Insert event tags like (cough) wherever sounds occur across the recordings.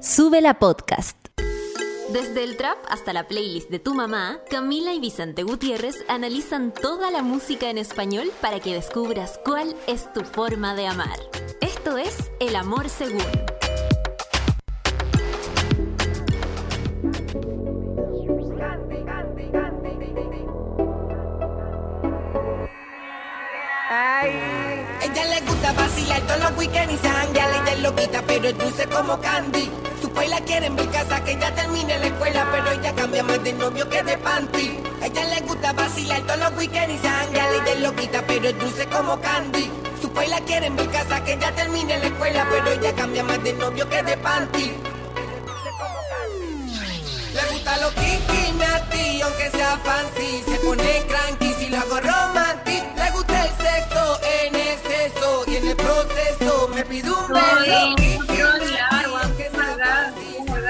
Sube la podcast. Desde el trap hasta la playlist de tu mamá, Camila y Vicente Gutiérrez analizan toda la música en español para que descubras cuál es tu forma de amar. Esto es El Amor Según. Ella le gusta vacilar todos los weekends y sanguear. Ella es loquita, pero es dulce como candy. Su la quieren ver casa que ya termine la escuela, pero ella cambia más de novio que de panty. Ella le gusta vacilar todos los weekends y sanguear. Ella es loquita, pero es dulce como candy. Su la quieren ver casa que ya termine la escuela, pero ella cambia más de novio que de panty. Le gusta lo kiki, ti, aunque sea fancy. Se pone cranky si lo hago romantic. Le gusta el sexo en exceso y en el proceso me pide un beso.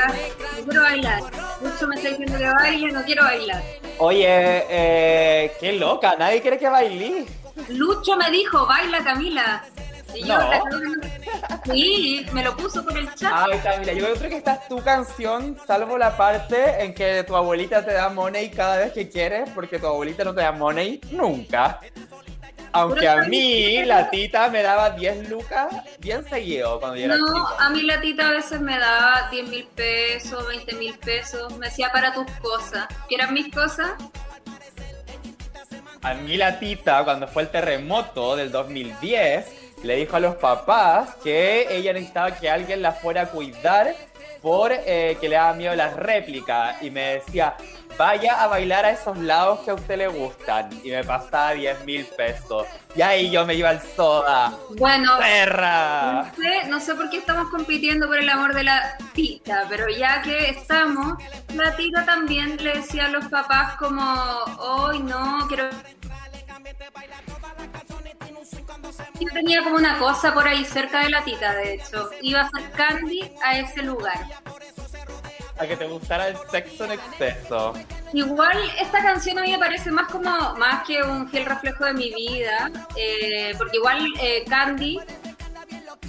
Maldad. No quiero bailar. Mucho me está diciendo que baile, no quiero bailar. Oye, eh, qué loca, nadie quiere que bailí. Lucho me dijo, baila Camila. Y yo, No. la- sí, me lo puso por el chat. Ay, Camila, yo creo que esta es tu canción, salvo la parte en que tu abuelita te da money cada vez que quieres, porque tu abuelita no te da money nunca. Aunque a mí la tita me daba 10 lucas bien seguido cuando yo era No, a mí la tita a veces me daba 10 mil pesos, 20 mil pesos, me decía para tus cosas. ¿Qué eran mis cosas? A mí la tita, cuando fue el terremoto del 2010, le dijo a los papás que ella necesitaba que alguien la fuera a cuidar por eh, que le daba miedo las réplicas. Y me decía, vaya a bailar a esos lados que a usted le gustan. Y me pasaba 10 mil pesos. Y ahí yo me iba al soda. Bueno, ¡Perra! No sé, no sé por qué estamos compitiendo por el amor de la tita, pero ya que estamos, la tita también le decía a los papás como, hoy no, quiero... Yo tenía como una cosa por ahí cerca de la tita, de hecho. Iba a hacer candy a ese lugar. A que te gustara el sexo en exceso. Igual esta canción a mí me parece más como más que un fiel reflejo de mi vida, eh, porque igual eh, Candy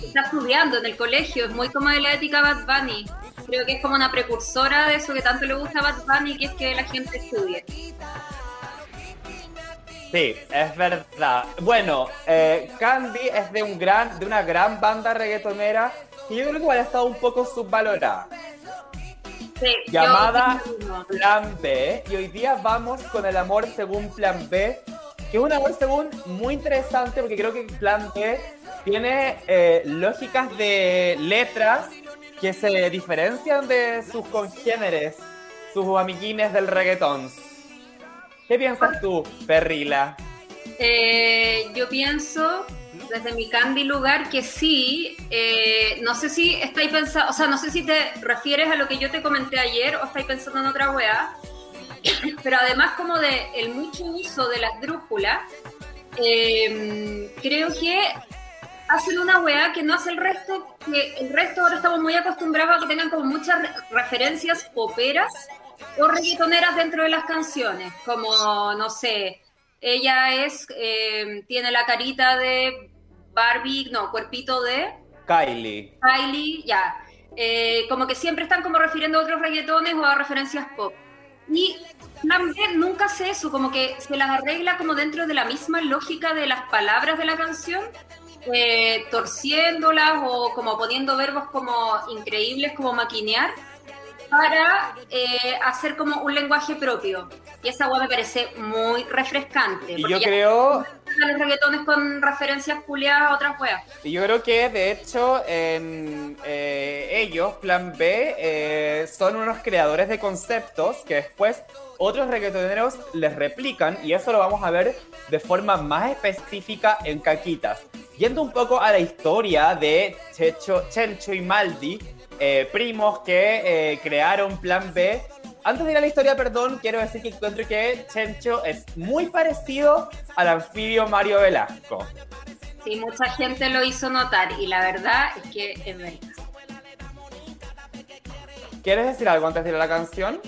está estudiando en el colegio, es muy como de la ética Bad Bunny. Creo que es como una precursora de eso que tanto le gusta a Bad Bunny, que es que la gente estudie. Sí, es verdad. Bueno, eh, Candy es de un gran, de una gran banda reggaetonera y yo creo que igual ha estado un poco subvalorada. Sí, Llamada. Plan B. Y hoy día vamos con el amor según Plan B. Que es un amor según muy interesante porque creo que Plan B tiene eh, lógicas de letras que se diferencian de sus congéneres, sus amiguines del reggaetón. ¿Qué piensas tú, Perrila? Eh, yo pienso, desde mi Candy lugar, que sí. eh, no sé si estáis pensando, o sea, no sé si te refieres a lo que yo te comenté ayer o estáis pensando en otra weá. (coughs) Pero además, como de el mucho uso de las drújulas, eh, creo que hacen una weá que no hace el resto, que el resto ahora estamos muy acostumbrados a que tengan como muchas re- referencias poperas o reggaetoneras dentro de las canciones, como, no sé, ella es, eh, tiene la carita de Barbie, no, cuerpito de Kylie. Kylie, ya. Eh, como que siempre están como refiriendo a otros reggaetones o a referencias pop. Y B nunca hace eso, como que se las arregla como dentro de la misma lógica de las palabras de la canción, eh, torciéndolas o como poniendo verbos como increíbles, como maquinear, para eh, hacer como un lenguaje propio. Y esa agua me parece muy refrescante. Y yo creo, los reggaetones con referencias culiadas a otras weas. y yo creo que de hecho eh, ellos, Plan B, eh, son unos creadores de conceptos que después otros reggaetoneros les replican y eso lo vamos a ver de forma más específica en Caquitas. Yendo un poco a la historia de Checho, Chencho y Maldi, eh, primos que crearon Plan B. Antes de ir a la historia, perdón, quiero decir que encuentro que Chencho es muy parecido al anfibio Mario Velasco. Sí, mucha gente lo hizo notar y la verdad es que es verdad. ¿Quieres decir algo antes de ir a la canción?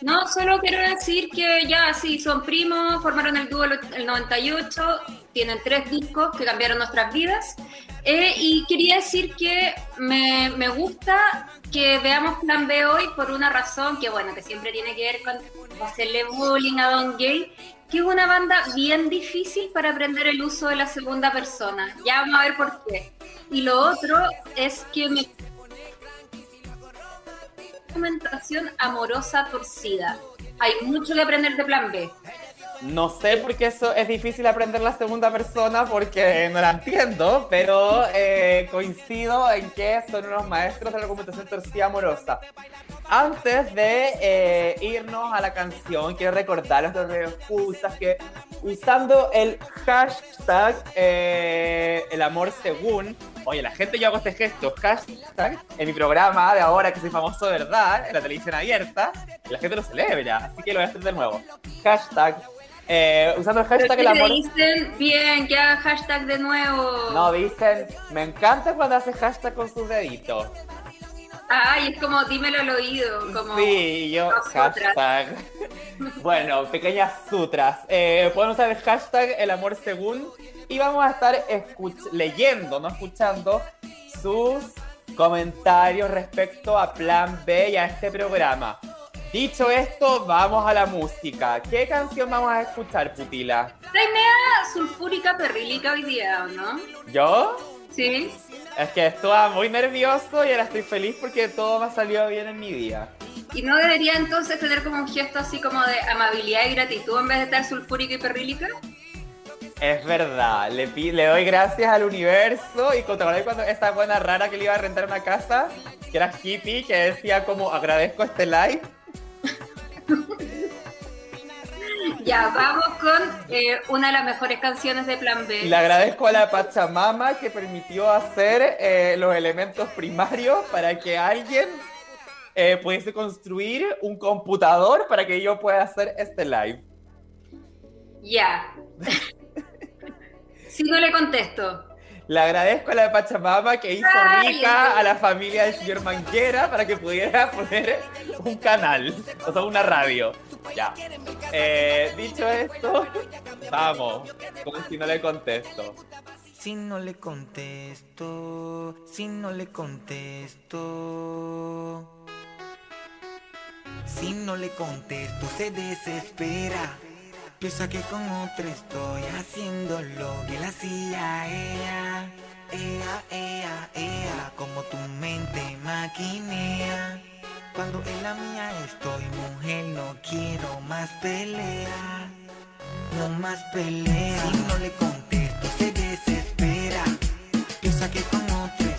No, solo quiero decir que ya sí, son primos, formaron el dúo el el 98, tienen tres discos que cambiaron nuestras vidas. Eh, y quería decir que me, me, gusta que veamos Plan B hoy por una razón que, bueno, que siempre tiene que ver con hacerle bullying a Don Gay, que es una banda bien difícil para aprender el uso de la segunda persona. Ya vamos a ver por qué. Y lo otro es que me documentación amorosa torcida. Hay mucho que aprender de Plan B. No sé por qué eso es difícil aprender la segunda persona porque no la entiendo, pero eh, coincido en que son unos maestros de la documentación torcida amorosa. Antes de eh, irnos a la canción, quiero recordar los excusas que usando el hashtag eh, el amor según, oye, la gente yo hago este gesto, hashtag, en mi programa de ahora que soy famoso de verdad, en la televisión abierta, y la gente lo celebra, así que lo voy a hacer de nuevo. Hashtag eh, usando el hashtag el amor. dicen bien, que haga hashtag de nuevo. No, dicen, me encanta cuando hace hashtag con sus deditos. Ay, es como dímelo al oído. Como sí, yo, hashtag. (laughs) bueno, pequeñas sutras. Eh, pueden usar el hashtag el amor según y vamos a estar leyendo, no escuchando, sus comentarios respecto a Plan B y a este programa. Dicho esto, vamos a la música. ¿Qué canción vamos a escuchar, Putila? Traimea sulfúrica perrílica hoy día, ¿no? ¿Yo? Sí. Es que estaba muy nervioso y ahora estoy feliz porque todo me ha salido bien en mi día. ¿Y no debería entonces tener como un gesto así como de amabilidad y gratitud en vez de estar sulfúrica y perrílica? Es verdad, le, le doy gracias al universo y cuando esa buena rara que le iba a rentar una casa, que era hippie, que decía como agradezco este live (laughs) ya, vamos con eh, una de las mejores canciones de Plan B. Le agradezco a la Pachamama que permitió hacer eh, los elementos primarios para que alguien eh, pudiese construir un computador para que yo pueda hacer este live. Ya. (laughs) si no le contesto. Le agradezco a la Pachamama que hizo rica a la familia del señor Manguera para que pudiera poner un canal, o sea, una radio. Ya. Eh, dicho esto, vamos, como si no le contesto. Si no le contesto, si no le contesto. Si no le contesto, se desespera. Piensa que con otra estoy haciendo lo que la hacía ella. Ea, ea, ea, como tu mente maquinea. Cuando en la mía estoy, mujer, no quiero más pelea. No más pelea. Si no le contesto, se desespera. Piensa que con otra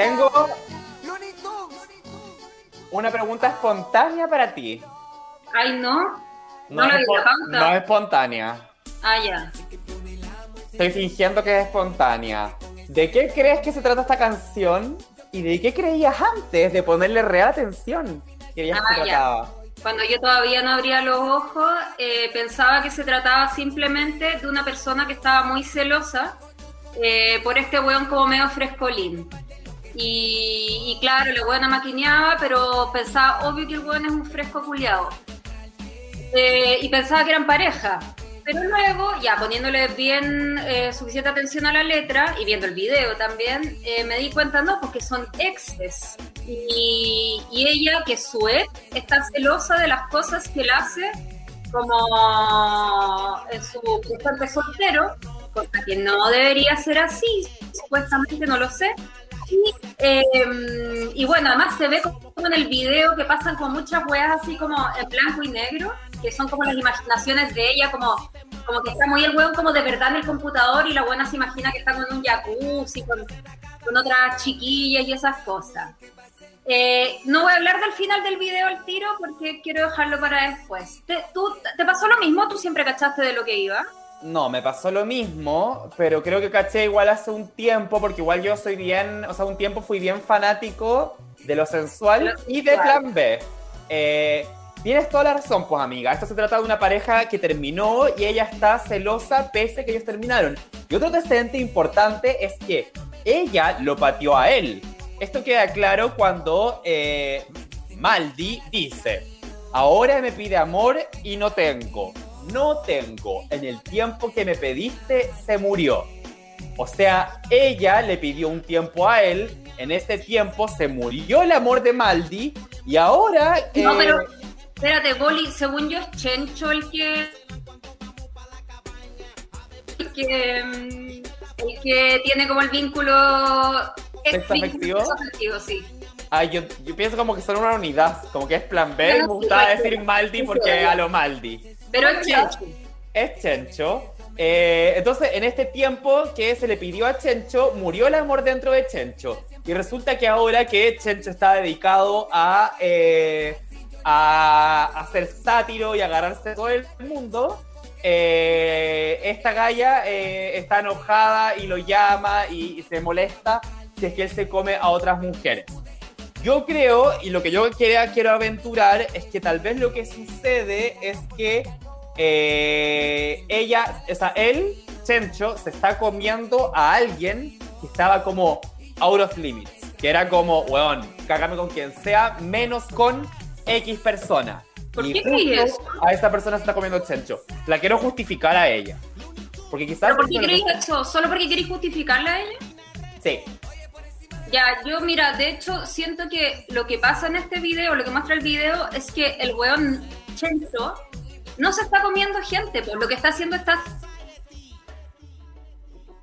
Tengo una pregunta espontánea para ti. Ay, no. No, es espo- pauta. no es espontánea. Ah, ya. Estoy fingiendo que es espontánea. ¿De qué crees que se trata esta canción? ¿Y de qué creías antes de ponerle real atención? Que Ah, se ya. trataba. Cuando yo todavía no abría los ojos, eh, pensaba que se trataba simplemente de una persona que estaba muy celosa eh, por este weón como medio frescolín. Y, y claro, la weona maquineaba, pero pensaba, obvio que el weón es un fresco culiado. Eh, y pensaba que eran pareja. Pero luego, ya poniéndole bien eh, suficiente atención a la letra y viendo el video también, eh, me di cuenta, no, porque son exes. Y, y ella, que su ex, está celosa de las cosas que él hace como en su presente soltero, cosa que no debería ser así, supuestamente no lo sé. Y, eh, y bueno, además se ve como en el video que pasan con muchas weas así como en blanco y negro, que son como las imaginaciones de ella, como, como que está muy el weón como de verdad en el computador y la buena se imagina que está con un jacuzzi, con, con otras chiquillas y esas cosas. Eh, no voy a hablar del final del video al tiro porque quiero dejarlo para después. ¿Te, tú, ¿Te pasó lo mismo? ¿Tú siempre cachaste de lo que iba? No, me pasó lo mismo, pero creo que caché igual hace un tiempo, porque igual yo soy bien, o sea, un tiempo fui bien fanático de lo sensual y de. Plan B. Eh, tienes toda la razón, pues amiga. Esto se trata de una pareja que terminó y ella está celosa pese a que ellos terminaron. Y otro antecedente importante es que ella lo pateó a él. Esto queda claro cuando eh, Maldi dice, ahora me pide amor y no tengo. No tengo. En el tiempo que me pediste se murió. O sea, ella le pidió un tiempo a él. En ese tiempo se murió el amor de Maldi. Y ahora... No, eh, pero espérate, Boli, según yo es Chencho el que. El que, mm, el que tiene como el vínculo. ¿Sexo afectivo? sexo afectivo, sí. Ay, yo, yo pienso como que son una unidad, como que es plan B, me igual, decir. Maldi porque a lo Maldi. Pero es Chencho. Es Chencho. Eh, entonces, en este tiempo que se le pidió a Chencho, murió el amor dentro de Chencho. Y resulta que ahora que Chencho está dedicado a, eh, a hacer sátiro y agarrarse todo el mundo, eh, esta galla eh, está enojada y lo llama y, y se molesta si es que él se come a otras mujeres. Yo creo, y lo que yo quiero, quiero aventurar, es que tal vez lo que sucede es que eh, ella, o sea, él, Chencho, se está comiendo a alguien que estaba como out of limits. Que era como, weón, cágame con quien sea, menos con X persona. ¿Por Y qué justo A esta persona se está comiendo Chencho. La quiero justificar a ella. Porque quizás... ¿Pero por qué eso es lo creéis eso? ¿Solo porque queréis justificarla a ella? Sí. Ya, yo mira, de hecho siento que lo que pasa en este video, lo que muestra el video, es que el weón Chencho no se está comiendo gente, pues lo que está haciendo está...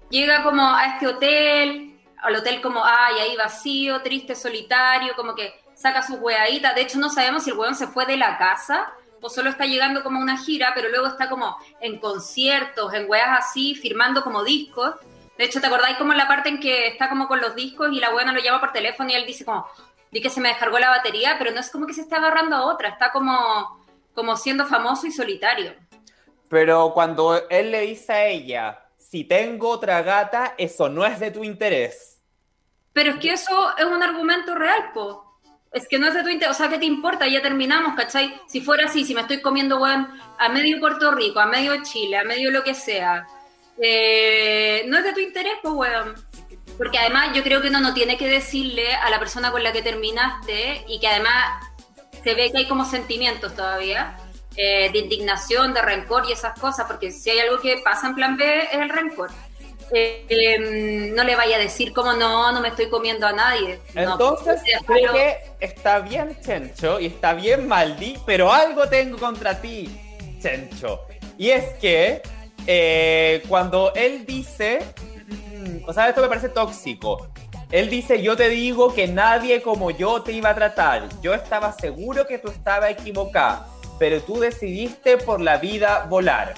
Llega como a este hotel, al hotel como, ay, ahí vacío, triste, solitario, como que saca sus weaditas. De hecho no sabemos si el weón se fue de la casa o solo está llegando como una gira, pero luego está como en conciertos, en weas así, firmando como discos. De hecho, ¿te acordáis como la parte en que está como con los discos y la buena lo llama por teléfono y él dice como, di que se me descargó la batería, pero no es como que se esté agarrando a otra, está como, como siendo famoso y solitario. Pero cuando él le dice a ella, si tengo otra gata, eso no es de tu interés. Pero es que eso es un argumento real, po. Es que no es de tu interés, o sea, ¿qué te importa? Ya terminamos, ¿cachai? Si fuera así, si me estoy comiendo, weón, a medio Puerto Rico, a medio Chile, a medio lo que sea, eh, no es de tu interés, pues, weón. Porque además yo creo que uno no tiene que decirle a la persona con la que terminaste y que además se ve que hay como sentimientos todavía, eh, de indignación, de rencor y esas cosas, porque si hay algo que pasa en plan B es el rencor. Eh, eh, no le vaya a decir como no, no me estoy comiendo a nadie. No, Entonces, pero- creo que está bien Chencho y está bien Maldi, pero algo tengo contra ti, Chencho. Y es que eh, cuando él dice, mm, o sea, esto me parece tóxico. Él dice, yo te digo que nadie como yo te iba a tratar. Yo estaba seguro que tú estabas equivocada, pero tú decidiste por la vida volar.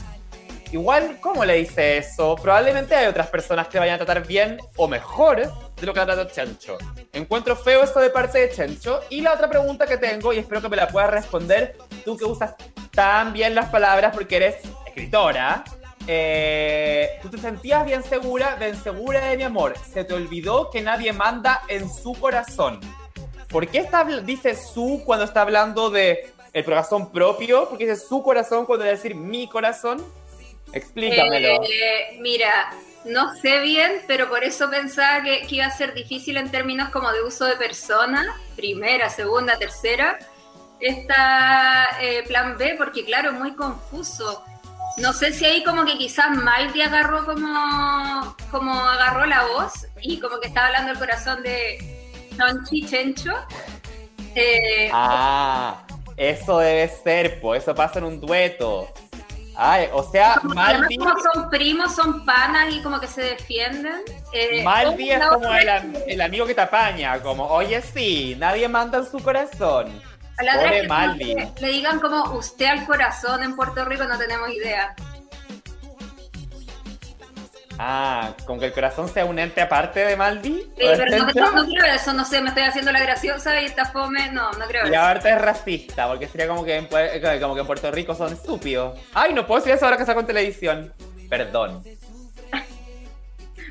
igual, ¿cómo le dice eso? Probablemente hay otras personas que vayan a tratar bien o mejor de lo que ha tratado Chencho. Encuentro feo esto de parte de Chencho. Y la otra pregunta que tengo, y espero que me la puedas responder, tú que usas tan bien las palabras porque eres escritora, eh, ¿tú te sentías bien segura, bien segura de mi amor? ¿Se te olvidó que nadie manda en su corazón? ¿Por qué está, dice su cuando está hablando de el corazón propio? ¿Por qué dice su corazón cuando debe decir mi corazón? Explícamelo. Eh, mira, no sé bien, pero por eso pensaba que, que iba a ser difícil en términos como de uso de persona, primera, segunda, tercera. Esta eh, plan B, porque claro, muy confuso. No sé si ahí como que quizás Maldi agarró como, como agarró la voz y como que estaba hablando el corazón de Chonchi Chencho. Eh, Ah, eso debe ser, pues eso pasa en un dueto. Ay, o sea, como Maldi, como son primos, son panas y como que se defienden. Eh, Maldi es como el amigo que te apaña, como, oye, sí, nadie manda en su corazón. A la otra es que le digan como usted al corazón en Puerto Rico, no tenemos idea. Ah, con que el corazón sea un ente aparte de Maldi. Sí, ¿o es pero no, no- no creo eso, no sé, me estoy haciendo la graciosa y está fome. No, no creo Y eso. aparte es racista, porque sería como que, en, como que en Puerto Rico son estúpidos. Ay, no puedo decir eso ahora que saco en televisión. Perdón.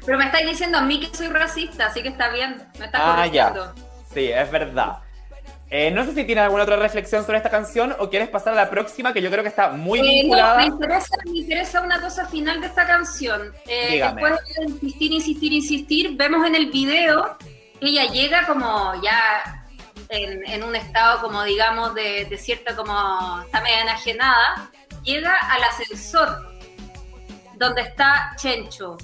Pero me estáis diciendo a mí que soy racista, así que está bien. Me estás Ah, ya. Sí, es verdad. Eh, no sé si tienes alguna otra reflexión sobre esta canción o quieres pasar a la próxima, que yo creo que está muy Eh, no, vinculada. me interesa, me interesa una cosa final de esta canción. Eh, después de insistir, insistir, insistir, vemos en el video que ella llega como ya en, en un estado como digamos de, de cierta como está media enajenada, llega al ascensor donde está Chencho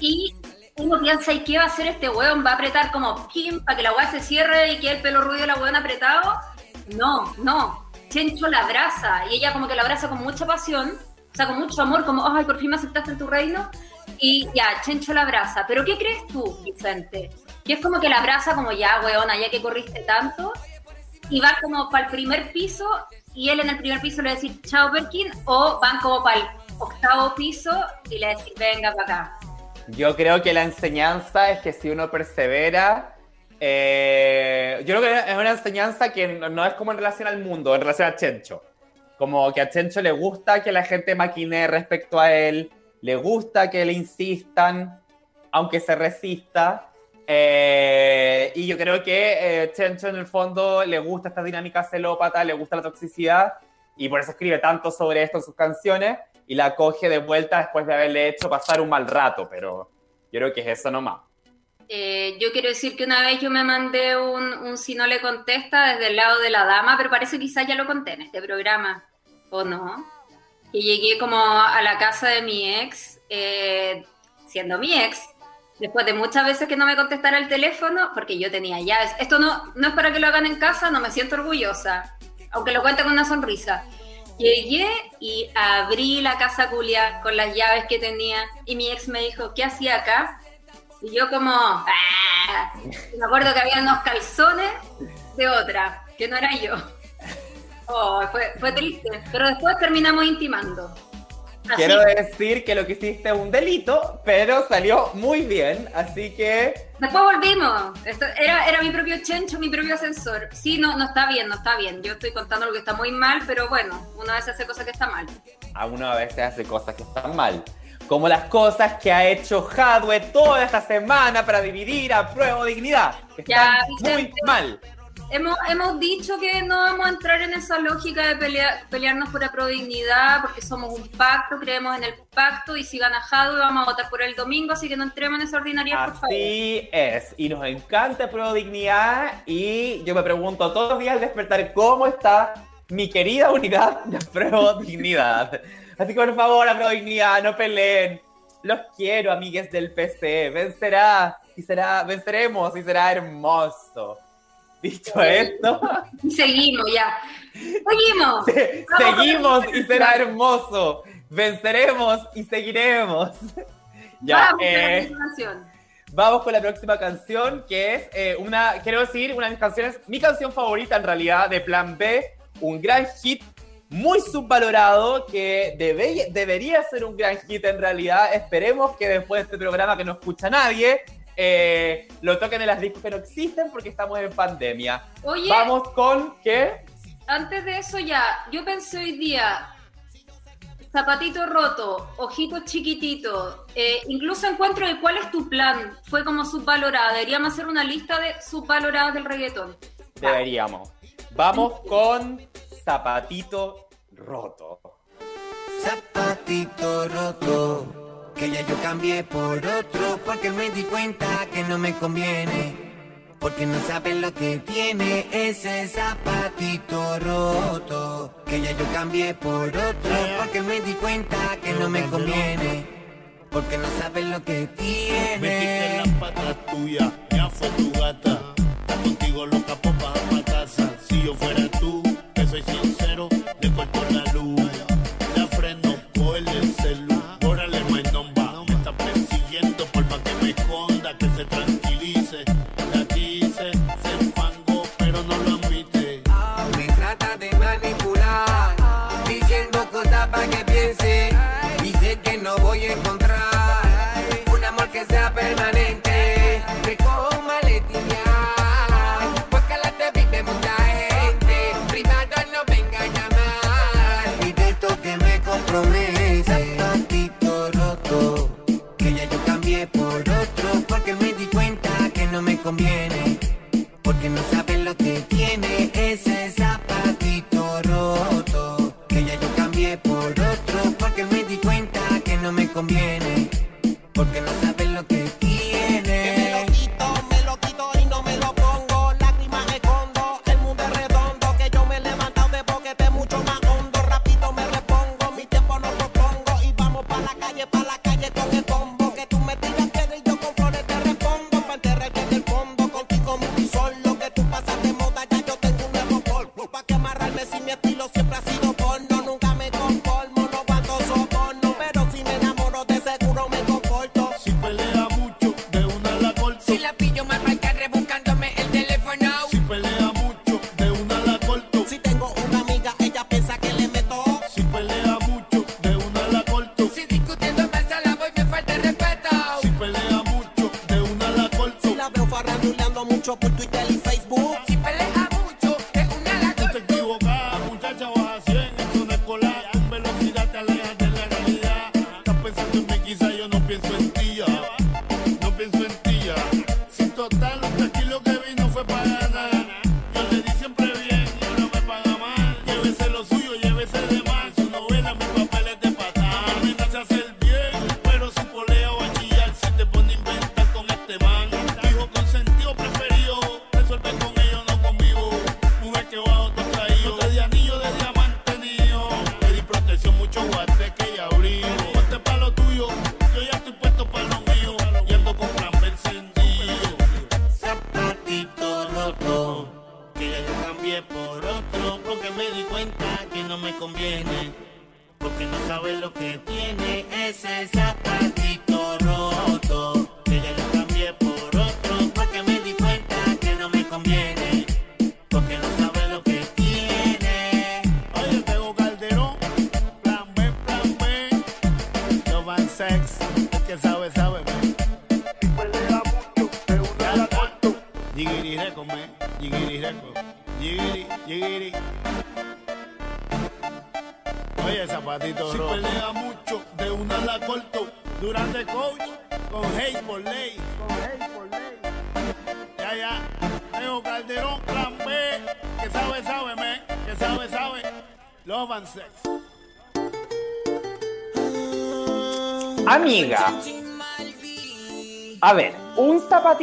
y uno piensa, ¿y qué va a hacer este weón? ¿Va a apretar como pim para que la weá se cierre y que el pelo rubio de la weón apretado? No, no. Chencho la abraza y ella como que la abraza con mucha pasión, o sea, con mucho amor, como, ay, por fin me aceptaste en tu reino. Y ya, Chencho la abraza. ¿Pero qué crees tú, Vicente? Que es como que la abraza como, ya, weona, ya que corriste tanto, y va como para el primer piso y él en el primer piso le va a decir, chao, Perkin, o van como para el octavo piso y le va a decir, venga para acá. Yo creo que la enseñanza es que si uno persevera, eh, yo creo que es una enseñanza que no, es como en relación al mundo, en relación a Chencho. Como que a Chencho le gusta que la gente maquine respecto a él, le gusta que le insistan, aunque se resista. Eh, y yo creo que eh, Chencho en el fondo le gusta esta dinámica celópata, le gusta la toxicidad y por eso escribe tanto sobre esto en sus canciones y la coge de vuelta después de haberle hecho pasar un mal rato, pero yo creo que es eso nomás. Eh, yo quiero decir que una vez yo me mandé un, un si no le contesta desde el lado de la dama, pero parece que quizás ya lo conté en este programa, ¿o no? Que llegué como a la casa de mi ex, eh, siendo mi ex, después de muchas veces que no me contestara el teléfono, porque yo tenía llaves. Esto no, no es para que lo hagan en casa, no me siento orgullosa, aunque lo cuente con una sonrisa. Llegué y abrí la casa culia con las llaves que tenía y mi ex me dijo, ¿qué hacía acá? Y yo como, "Ah". Me acuerdo que había unos calzones de otra, que no era yo. Oh, fue, fue triste, pero después terminamos intimando. Quiero decir que lo que hiciste es un delito, pero salió muy bien, así que Después volvimos. Esto era, era mi propio chencho, mi propio ascensor. Sí, no, no está bien, no está bien. Yo estoy contando lo que está muy mal, pero bueno, una vez hace cosas que está mal. a uno a veces hace cosas que están mal. Como las cosas que ha hecho Hadwe toda esta semana para dividir a prueba de dignidad. Que Ya, están muy mal. Hemos, hemos dicho que no vamos a entrar en esa lógica de pelea- pelearnos por la prodignidad, porque somos un pacto, creemos en el pacto, y si gana Jadwe vamos a votar por el domingo, así que no entremos en esa ordinariedad, por favor. Así es. Y nos encanta Prueba de Dignidad. Y yo me pregunto todos los días al despertar cómo está mi querida unidad de Prueba de Dignidad. Así que por favor, a Prueba de Dignidad, no peleen. Los quiero, amigues del PC. Vencerá y será, venceremos y será hermoso. Dicho esto. Seguimos ya. Seguimos. Seguimos y será hermoso. Venceremos y seguiremos. (laughs) Vamos, eh, con la eh, próxima vamos con la próxima canción, que es eh, una, quiero decir, una de mis canciones, mi canción favorita en realidad de Plan B, un gran hit muy subvalorado, que debe, debería ser un gran hit en realidad. Esperemos que después de este programa que no escucha nadie, eh, los tokens de las discos que no existen porque estamos en pandemia. Vamos con qué. Antes de eso ya, yo pensé hoy día, zapatito roto, ojito chiquitito, eh, incluso encuentro de cuál es tu plan, fue como subvalorada, deberíamos hacer una lista de subvaloradas del reggaetón. Deberíamos. Vamos con zapatito roto. Zapatito roto que ya yo cambié por otro porque me di cuenta que no me conviene. Porque no sabes lo que tiene ese zapatito roto. Que ya yo cambié por otro porque me di cuenta que no me conviene. Porque no sabes lo que tiene. Metiste en las patas tuyas, ya fue tu gata. Contigo loca, pues, popa a casa. Si yo fuera tú, que soy sincero, de cuerpo la luz. promesa, tantito roto, que ya yo cambié por otro porque me di cuenta que no me conviene.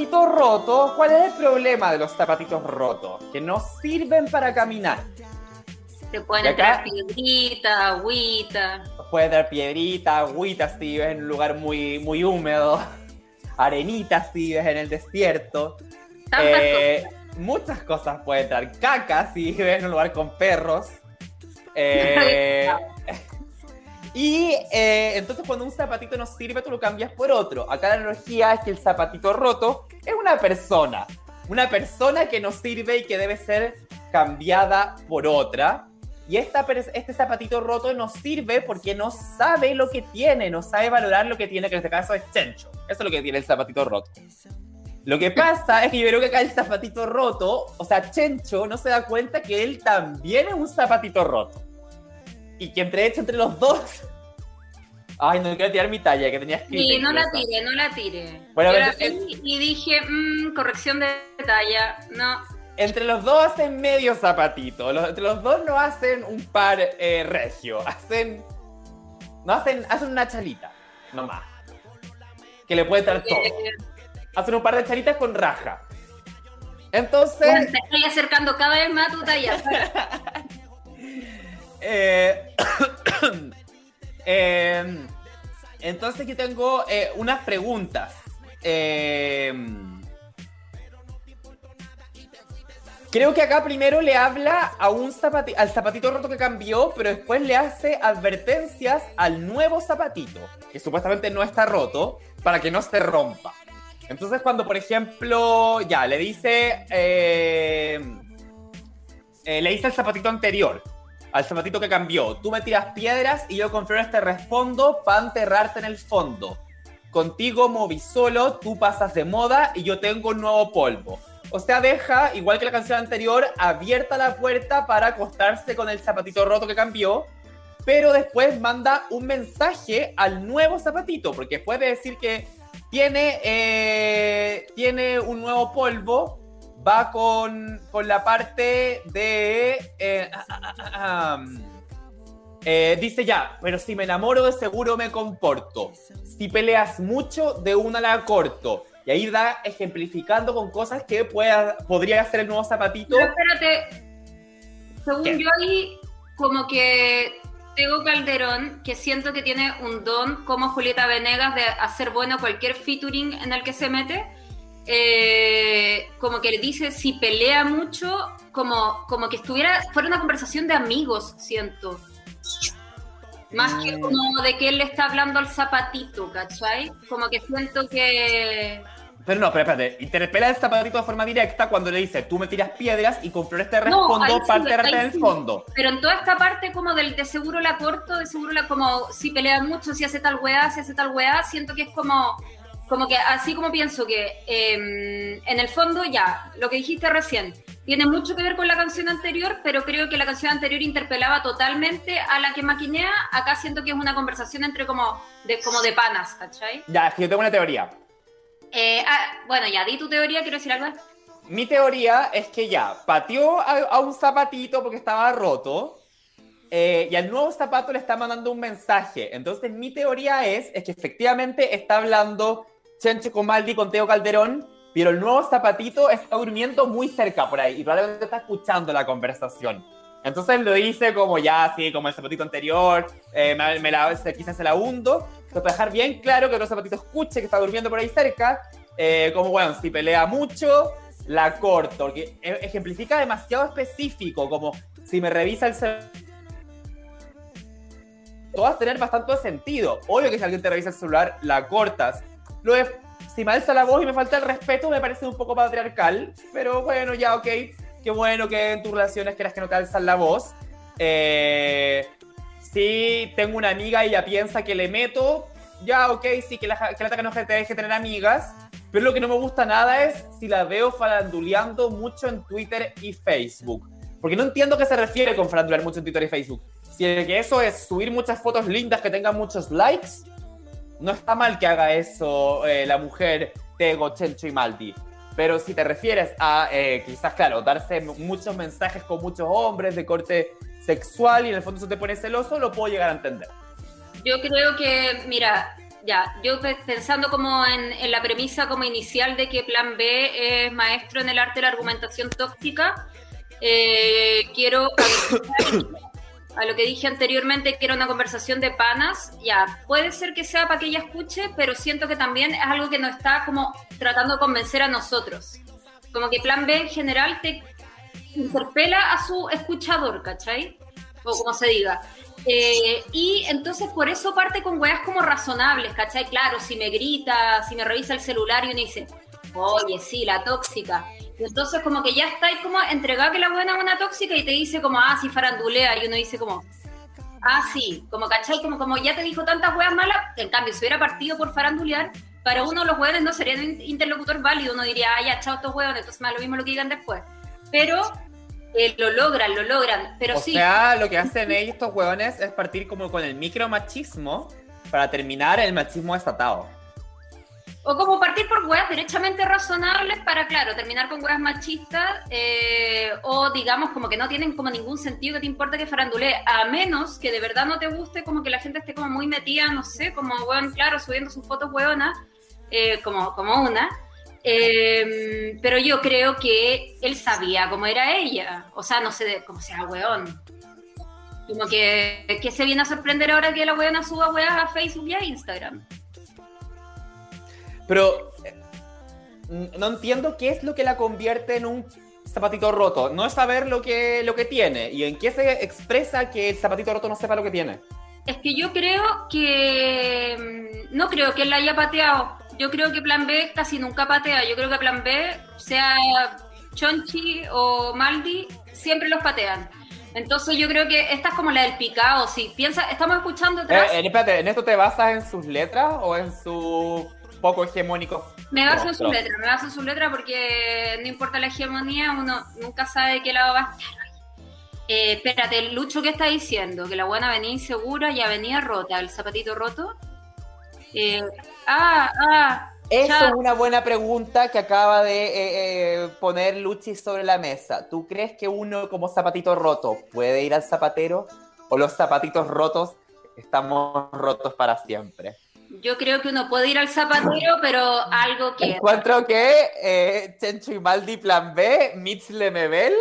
zapatito roto, ¿cuál es el problema de los zapatitos rotos? Que no sirven para caminar. Te pueden dar piedrita, agüita. Puede dar piedrita, agüita si vives en un lugar muy, muy húmedo, (laughs) arenitas si vives en el desierto. Eh, muchas cosas pueden dar. Caca si vives en un lugar con perros. (laughs) Eh, y eh, entonces cuando un zapatito no sirve, tú lo cambias por otro. Acá la analogía es que el zapatito roto es una persona. Una persona que no sirve y que debe ser cambiada por otra. Y esta, este zapatito roto no sirve porque no sabe lo que tiene, no sabe valorar lo que tiene, que en este caso es Chencho. Eso es lo que tiene el zapatito roto. Lo que pasa es que yo creo que acá el zapatito roto, o sea, Chencho no se da cuenta que él también es un zapatito roto. Y que entre hecho entre los dos. Ay, no quiero tirar mi talla, que tenía escrita. Y no la tire, no la tire. Bueno, Yo la pero- vi y dije, mm, corrección de talla. No, Entre los dos hacen medio zapatito. Los- entre los dos no hacen un par eh, regio. Hacen. No hacen. Hacen una chalita. Nomás. Que le puede entrar todo. eh, Hacen un par de chalitas con raja. Entonces. bueno, te estoy acercando cada vez más a tu talla. (laughs) eh, (coughs) eh, entonces yo tengo eh, unas preguntas. Eh, creo que acá primero le habla a un zapati- al zapatito roto que cambió, pero después le hace advertencias al nuevo zapatito, que supuestamente no está roto, para que no se rompa. Entonces cuando, por ejemplo, ya, le dice... eh, eh, le dice al zapatito anterior, al zapatito que cambió, tú me tiras piedras y yo con flores te respondo para enterrarte en el fondo. Contigo moví solo, tú pasas de moda y yo tengo un nuevo polvo. O sea, deja, igual que la canción anterior, abierta la puerta para acostarse con el zapatito roto que cambió, pero después manda un mensaje al nuevo zapatito, porque puede decir que tiene, eh, tiene un nuevo polvo, va con, con la parte de... eh, ah, ah, ah, ah, eh, dice ya, pero si me enamoro de seguro me comporto. Si peleas mucho, de una la corto. Y ahí da ejemplificando con cosas que pueda, podría hacer el nuevo zapatito. Pero espérate, según ¿Qué? yo ahí, como que Tego Calderón, que siento que tiene un don como Julieta Venegas de hacer bueno cualquier featuring en el que se mete, eh, como que le dice si pelea mucho, como, como que estuviera, fuera una conversación de amigos, siento. Más que Mm. como de que él le está hablando al zapatito, ¿cachai? Como que siento que... Pero no, pero espérate, interpela el zapatito de forma directa cuando le dice, tú me tiras piedras y con flores te No, respondo sí, para enterrarte ahí en el sí. fondo. Pero en toda esta parte como del de seguro la corto, de seguro la como si pelea mucho, si hace tal weá, si hace tal weá, siento que es como, como que así como pienso que eh, en el fondo ya, lo que dijiste recién, tiene mucho que ver con la canción anterior, pero creo que la canción anterior interpelaba totalmente a la que maquinea, acá siento que es una conversación entre como de, como de panas, ¿cachai? Ya, es que yo tengo una teoría. Eh, ah, bueno, ya, di tu teoría, quiero decir algo. Mi teoría es que ya, pateó a, a un zapatito porque estaba roto. eh, y al nuevo zapato le está mandando un mensaje. Entonces, mi teoría es, es que efectivamente está hablando Chenche Comaldi con Teo Calderón, pero el nuevo zapatito está durmiendo muy cerca por ahí y probablemente está escuchando la conversación. Entonces lo dice como ya, así como el zapatito anterior, eh, me, me la, quizás se la hundo, pero para dejar bien claro que el otro zapatito escuche que está durmiendo por ahí cerca, eh, como bueno, si pelea mucho, la corto, porque e- ejemplifica demasiado específico, como si me revisa el celular. A tener bastante sentido. Obvio que si alguien te revisa el celular, la cortas. Lo de si me alza la voz y me falta el respeto, me parece un poco patriarcal, pero bueno, ya, ok. Qué bueno que en tus relaciones quieras que no te alzan la voz. Eh, si tengo una amiga y ella piensa que le meto, ya, ok, sí, que la, que la que no te deje tener amigas. Pero lo que no me gusta nada es si la veo faranduleando mucho en Twitter y Facebook. Porque no entiendo a qué se refiere con farandulear mucho en Twitter y Facebook. Si que eso es subir muchas fotos lindas que tengan muchos likes, no está mal que haga eso eh, la mujer Tego, Chencho y Maldi. Pero si te refieres a eh, quizás, claro, darse muchos mensajes con muchos hombres de corte sexual y en el fondo eso te pone celoso, lo puedo llegar a entender. Yo creo que, mira, ya, yo pe- pensando como en, en la premisa como inicial de que Plan B es maestro en el arte de la argumentación tóxica, eh, quiero (coughs) a lo que dije anteriormente, que era una conversación de panas, ya, puede ser que sea para que ella escuche, pero siento que también es algo que nos está como tratando de convencer a nosotros. Como que Plan B en general te interpela a su escuchador, ¿cachai? O como se diga. Eh, y entonces por eso parte con weas como razonables, ¿cachai? Claro, si me grita, si me revisa el celular y uno dice, oye, sí, la tóxica. Entonces como que ya estáis como entregado que la buena es una tóxica y te dice como, ah, sí, farandulea, y uno dice como, ah, sí, como, ¿cachai? Como, como ya te dijo tantas weas malas, en cambio, si hubiera partido por farandulear, para uno los hueones no serían un interlocutor válido, uno diría, ah, ya, chao estos hueones, entonces más lo mismo lo que digan después. Pero eh, lo logran, lo logran, pero o sí. sea, lo que hacen ellos, estos hueones, es partir como con el micromachismo para terminar el machismo desatado. O como partir por weas derechamente razonables para, claro, terminar con weas machistas, eh, o digamos como que no tienen como ningún sentido que te importa que farandule, a menos que de verdad no te guste como que la gente esté como muy metida, no sé, como, weón, claro, subiendo sus fotos weonas, eh, como, como una. Eh, pero yo creo que él sabía cómo era ella, o sea, no sé cómo sea weón. Como que, que se viene a sorprender ahora que la weona suba weas a Facebook y a Instagram. Pero eh, no entiendo qué es lo que la convierte en un zapatito roto. No es saber lo que, lo que tiene y en qué se expresa que el zapatito roto no sepa lo que tiene. Es que yo creo que. mm, No creo que él la haya pateado. Yo creo que Plan B casi nunca patea. Yo creo que Plan B, sea Chonchi o Maldi, siempre los patean. Entonces yo creo que esta es como la del picado. Si piensa, estamos escuchando atrás. Eh, eh, espérate, ¿en esto te basas en sus letras o en su poco hegemónico? Me baso en su letra, me baso en su letra porque no importa la hegemonía, uno nunca sabe de qué lado va a estar. Eh, espérate, el Lucho, ¿qué está diciendo? Que la buena venía insegura y venía rota, el zapatito roto. Eh, ah, ah. Eso ya. es una buena pregunta que acaba de eh, eh, poner Luchi sobre la mesa. ¿Tú crees que uno como zapatito roto puede ir al zapatero o los zapatitos rotos estamos rotos para siempre? Yo creo que uno puede ir al zapatero, pero algo que... Encuentro que eh, Chencho y Maldi plan B, Mitch Lemebel,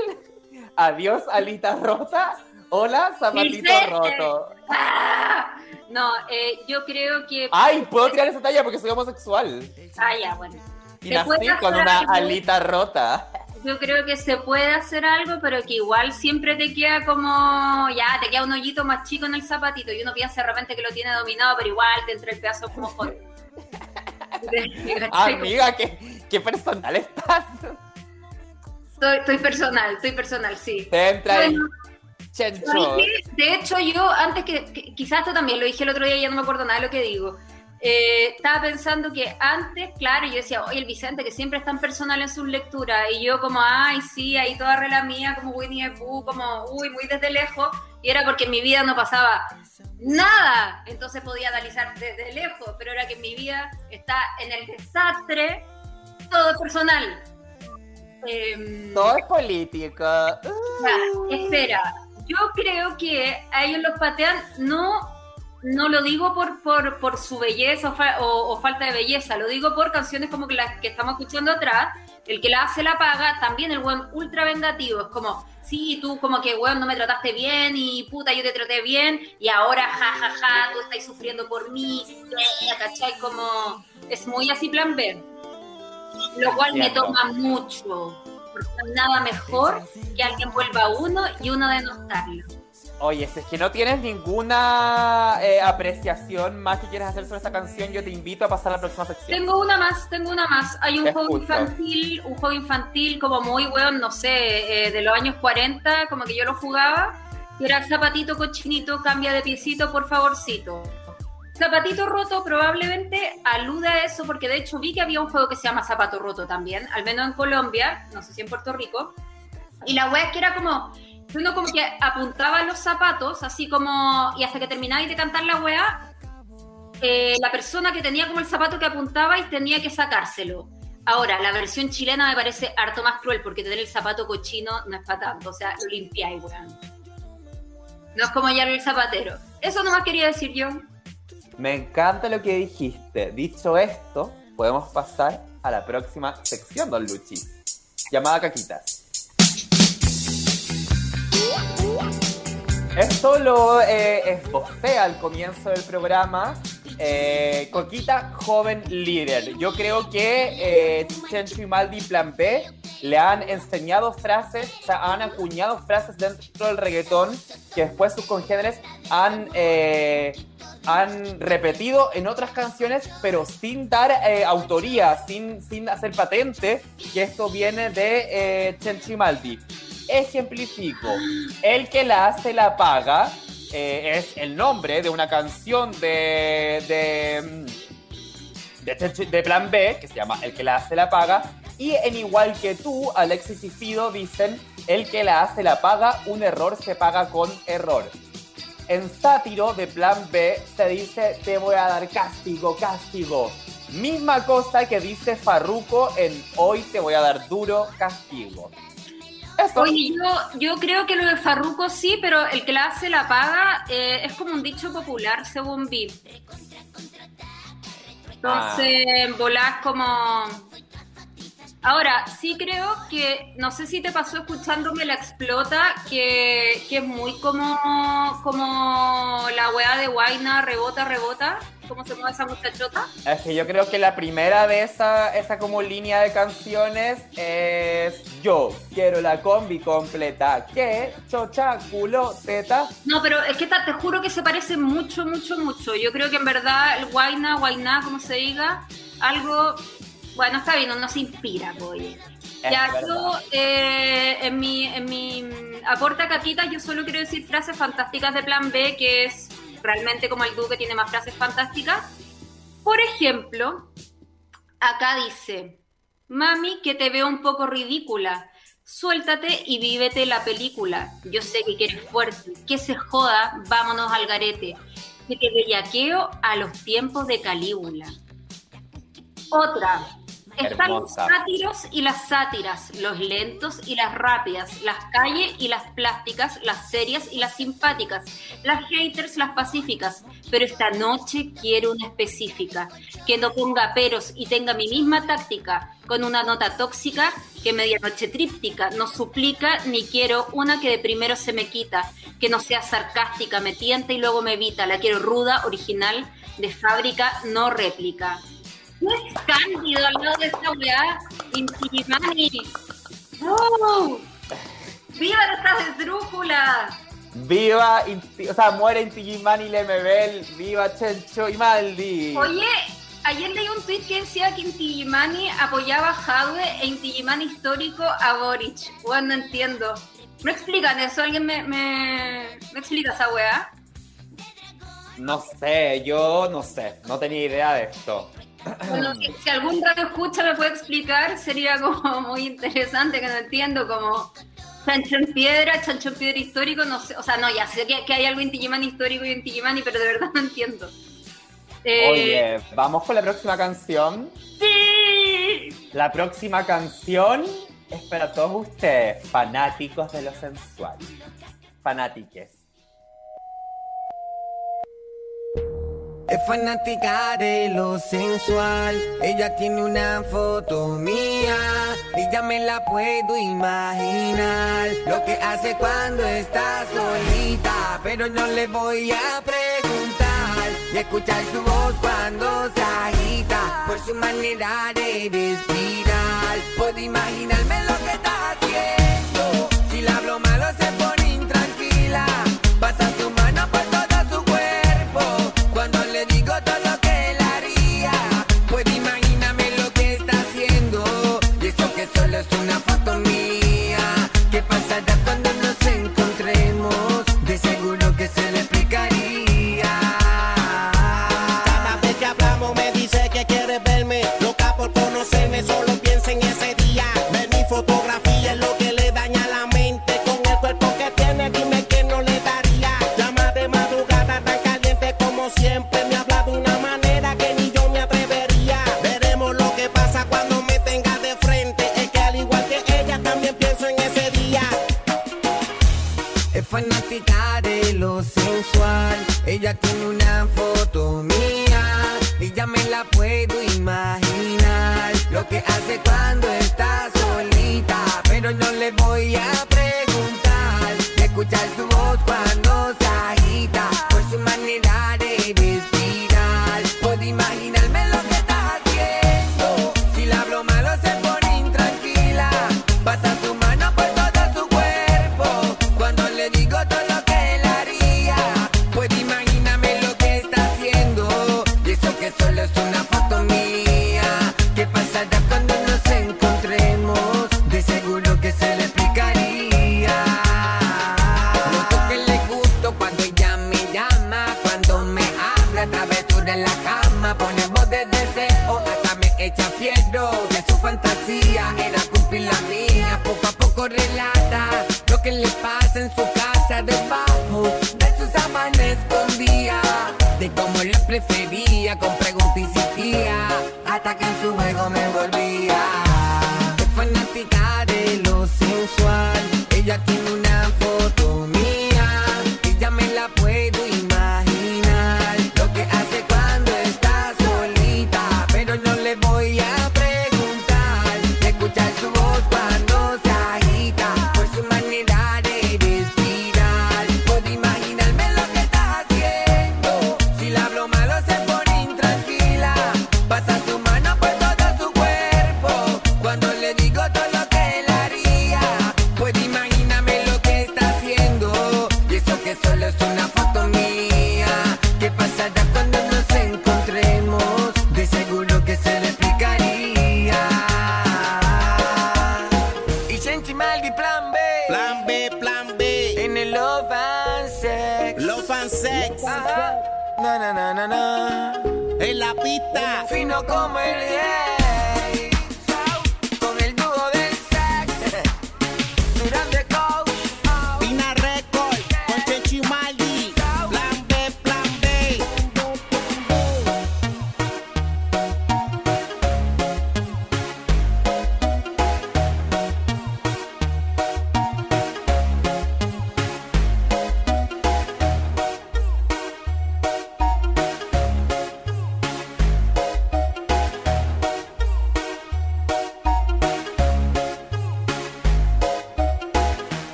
adiós Alita Rota, hola zapatito Dice- roto. ¡Ah! No, eh, yo creo que... Ay, puedo tirar esa talla porque soy homosexual. Ah, ya, bueno. Y nací con una alita rota. Yo creo que se puede hacer algo, pero que igual siempre te queda como, ya, te queda un hoyito más chico en el zapatito y uno piensa de repente que lo tiene dominado, pero igual te entra el pedazo como joder. (laughs) Amiga, ¿qué, qué personal estás? Estoy, estoy personal, estoy personal, sí. Te entra ahí. De hecho, yo antes que, que- quizás esto también lo dije el otro día y ya no me acuerdo nada de lo que digo. Eh, estaba pensando que antes, claro, yo decía, oye, el Vicente, que siempre es tan personal en sus lecturas, y yo como, ay, sí, ahí toda regla mía, como Winnie the Pooh, como, uy, muy desde lejos, y era porque en mi vida no pasaba nada, entonces podía analizar desde lejos, pero era que en mi vida está en el desastre, todo es personal. Em, Todo es político. ya, espera, yo creo que a ellos los patean, no, no lo digo por, por, por su belleza o, fa- o- o falta de belleza, lo digo por canciones como que las que estamos escuchando atrás, el que la hace la paga, también el buen ultra vengativo, es como, sí, tú como que, weón, no me trataste bien y puta, yo te traté bien y ahora, ja, ja, ja, tú estás sufriendo por mí, eh, ¿cachai? Como, es muy así plan B. Lo cual me toma mucho, porque nada mejor que alguien vuelva a uno y uno denostarlo. Oye, si es que no tienes ninguna eh, apreciación más que quieras hacer sobre esta canción, yo te invito a pasar a la próxima sección. Tengo una más, tengo una más. Hay un juego infantil, un juego infantil como muy weón, no sé, eh, de los años 40, como que yo lo jugaba, que era zapatito cochinito, cambia de piecito, por favorcito. Zapatito roto probablemente aluda a eso, porque de hecho vi que había un juego que se llama Zapato Roto también, al menos en Colombia, no sé si en Puerto Rico. Y la wea es que era como, uno como que apuntaba los zapatos, así como, y hasta que terminaba de cantar la wea, eh, la persona que tenía como el zapato que apuntaba y tenía que sacárselo. Ahora, la versión chilena me parece harto más cruel porque tener el zapato cochino no es para tanto, o sea, lo limpiáis, weón. No es como ya el zapatero. Eso nomás quería decir yo. Me encanta lo que dijiste. Dicho esto, podemos pasar a la próxima sección, Don Luchi. Llamada Caquitas. Esto lo eh, esbocé al comienzo del programa. Eh, Coquita, joven líder. Yo creo que eh, Chencho y Maldi Plan B le han enseñado frases, o sea, han acuñado frases dentro del reggaetón que después sus congéneres han eh, han repetido en otras canciones, pero sin dar eh, autoría, sin, sin hacer patente, que esto viene de eh, Chenchimaldi. Ejemplifico, el que la hace la paga eh, es el nombre de una canción de, de, de, Plan B, que se llama El que la hace la paga, y en igual que tú, Alexis y Fido dicen, el que la hace la paga, un error se paga con error. En sátiro de Plan B se dice te voy a dar castigo, castigo. Misma cosa que dice Farruko en hoy te voy a dar duro castigo. Eso. Oye, yo, yo creo que lo de Farruko sí, pero el que la hace la paga eh, es como un dicho popular, según vi. Entonces, volás como... Ahora, sí creo que, no sé si te pasó escuchándome la explota, que, que es muy como, como la weá de Guaina, rebota, rebota, cómo se mueve esa muchachota. Es que yo creo que la primera de esa, esa como línea de canciones es Yo quiero la combi completa. ¿Qué? Chocha, culo, teta. No, pero es que te juro que se parece mucho, mucho, mucho. Yo creo que en verdad el Guaina, Guainá, como se diga, algo, bueno, está bien, no, no se inspira, oye. Ya, yo, eh, en mi, en mi mm, aporte a Catita, yo solo quiero decir frases fantásticas de Plan B, que es realmente como el Duque tiene más frases fantásticas. Por ejemplo, acá dice, mami, que te veo un poco ridícula. Suéltate y vívete la película. Yo sé que quieres fuerte. Que se joda, vámonos al garete. Que te bellaqueo a los tiempos de Calígula. Otra. Están los sátiros y las sátiras, los lentos y las rápidas, las calles y las plásticas, las serias y las simpáticas, las haters, las pacíficas. Pero esta noche quiero una específica, que no ponga peros y tenga mi misma táctica, con una nota tóxica que medianoche tríptica, no suplica ni quiero una que de primero se me quita, que no sea sarcástica, me tienta y luego me evita. La quiero ruda, original, de fábrica, no réplica. ¿Qué es Cándido al lado de esta weá? Intimani. ¡Oh! ¡Viva nuestras esdrújulas! Viva, o sea, muere Inti Gimani Lemebel, viva Chencho y Maldi. Oye, ayer leí un tweet que decía que Inti Gimani apoyaba a Jadwe e Inti Gimani histórico a Boric. Bueno, no entiendo. ¿Me explican eso? ¿Alguien me, me, me explica esa weá? No sé, yo no sé, no tenía idea de esto. Bueno, si, si algún radio escucha me puede explicar, sería como (laughs) muy interesante, que no entiendo, como chancho en piedra, chancho en piedra histórico, no sé, o sea, no, ya sé que, que hay algo en Digimani histórico y en Digimani, pero de verdad (laughs) no entiendo. Eh, Oye, vamos con la próxima canción. ¡Sí! La próxima canción es para todos ustedes, fanáticos de lo sensual. Fanátiques. Fanática de lo sensual. Ella tiene una foto mía. Y ya me la puedo imaginar. Lo que hace cuando está solita. Pero no le voy a preguntar. Y escuchar su voz cuando se agita. Por su manera de respirar. Puedo imaginarme lo que está haciendo. Fanática de lo sensual. Ella tiene una foto mía y ya me la puedo imaginar. Lo que hace cuando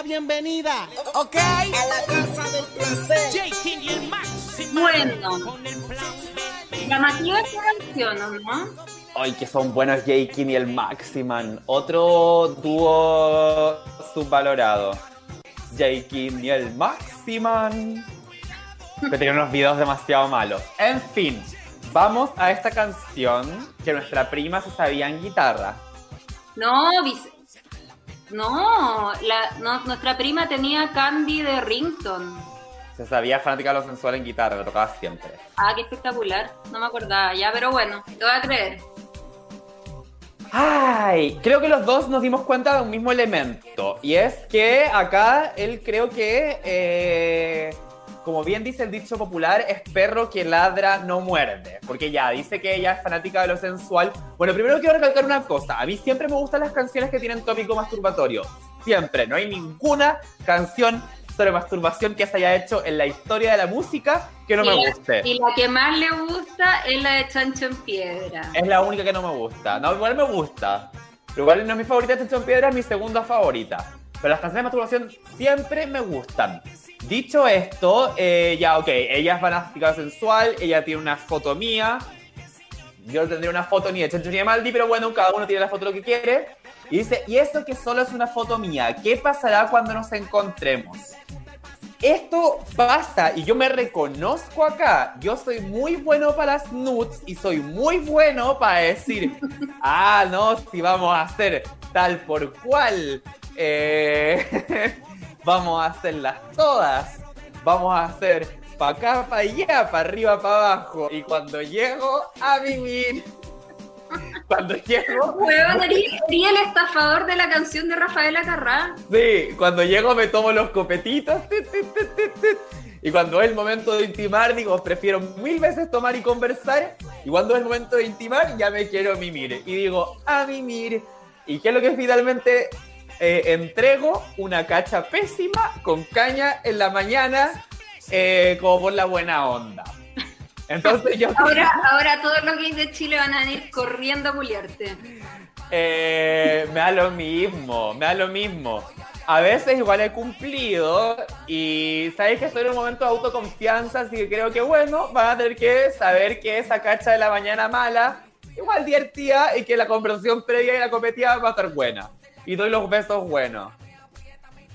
la bienvenida. Ok. A la casa del placer. Bueno, llamativa esta canción, ¿no? Ay, que son buenos Jakin y el Maximan. Otro dúo subvalorado. Jakin y el Maximan. Que tienen unos videos demasiado malos. En fin, vamos a esta canción que nuestra prima se sabía en guitarra. No, Vic- no, la, no, nuestra prima tenía Candy de Rington. Se sabía fanática de lo sensual en guitarra, lo tocaba siempre. Ah, qué espectacular. No me acordaba ya, pero bueno, te voy a creer. Ay, creo que los dos nos dimos cuenta de un mismo elemento. Y es que acá él creo que, eh, como bien dice el dicho popular, es perro que ladra no muerde. Porque ya dice que ella es fanática de lo sensual. Bueno, primero quiero recalcar una cosa. A mí siempre me gustan las canciones que tienen tópico masturbatorio. Siempre. No hay ninguna canción sobre masturbación que se haya hecho en la historia de la música que no y, me la, guste. y la que más le gusta es la de Chancho en Piedra. Es la única que no me gusta. No, igual me gusta. Pero igual no es mi favorita, Chancho en Piedra es mi segunda favorita. Pero las canciones de masturbación siempre me gustan. Dicho esto, eh, ya, ok, ella es fanática sensual, ella tiene una foto mía. Yo no tendría una foto ni de Chancho ni de Maldi, pero bueno, cada uno tiene la foto lo que quiere. Y dice, y eso que solo es una foto mía, ¿qué pasará cuando nos encontremos? Esto pasa y yo me reconozco acá. Yo soy muy bueno para las nudes y soy muy bueno para decir, (laughs) ah, no, si vamos a hacer tal por cual, eh, (laughs) vamos a hacerlas todas, vamos a hacer para acá, para allá, para arriba, para abajo. Y cuando llego a vivir, (laughs) cuando llego, Huevón, el estafador de la canción de Rafaela Carrá. Sí, cuando llego me tomo los copetitos. tit, tit, tit, tit, tit. Y cuando es el momento de intimar, digo, prefiero mil veces tomar y conversar. Y cuando es el momento de intimar, ya me quiero mimir. Y digo, a mimir. ¿Y qué es lo que finalmente eh, entrego? Una cacha pésima con caña en la mañana, eh, como por la buena onda. Entonces yo... Ahora, ahora todos los gays de Chile van a venir corriendo a puliarte. Eh, me da lo mismo, me da lo mismo. A veces igual he cumplido y sabéis que estoy en un momento de autoconfianza, así que creo que bueno, van a tener que saber que esa cacha de la mañana mala, igual divertida y que la conversación previa y la competida va a estar buena. Y doy los besos buenos.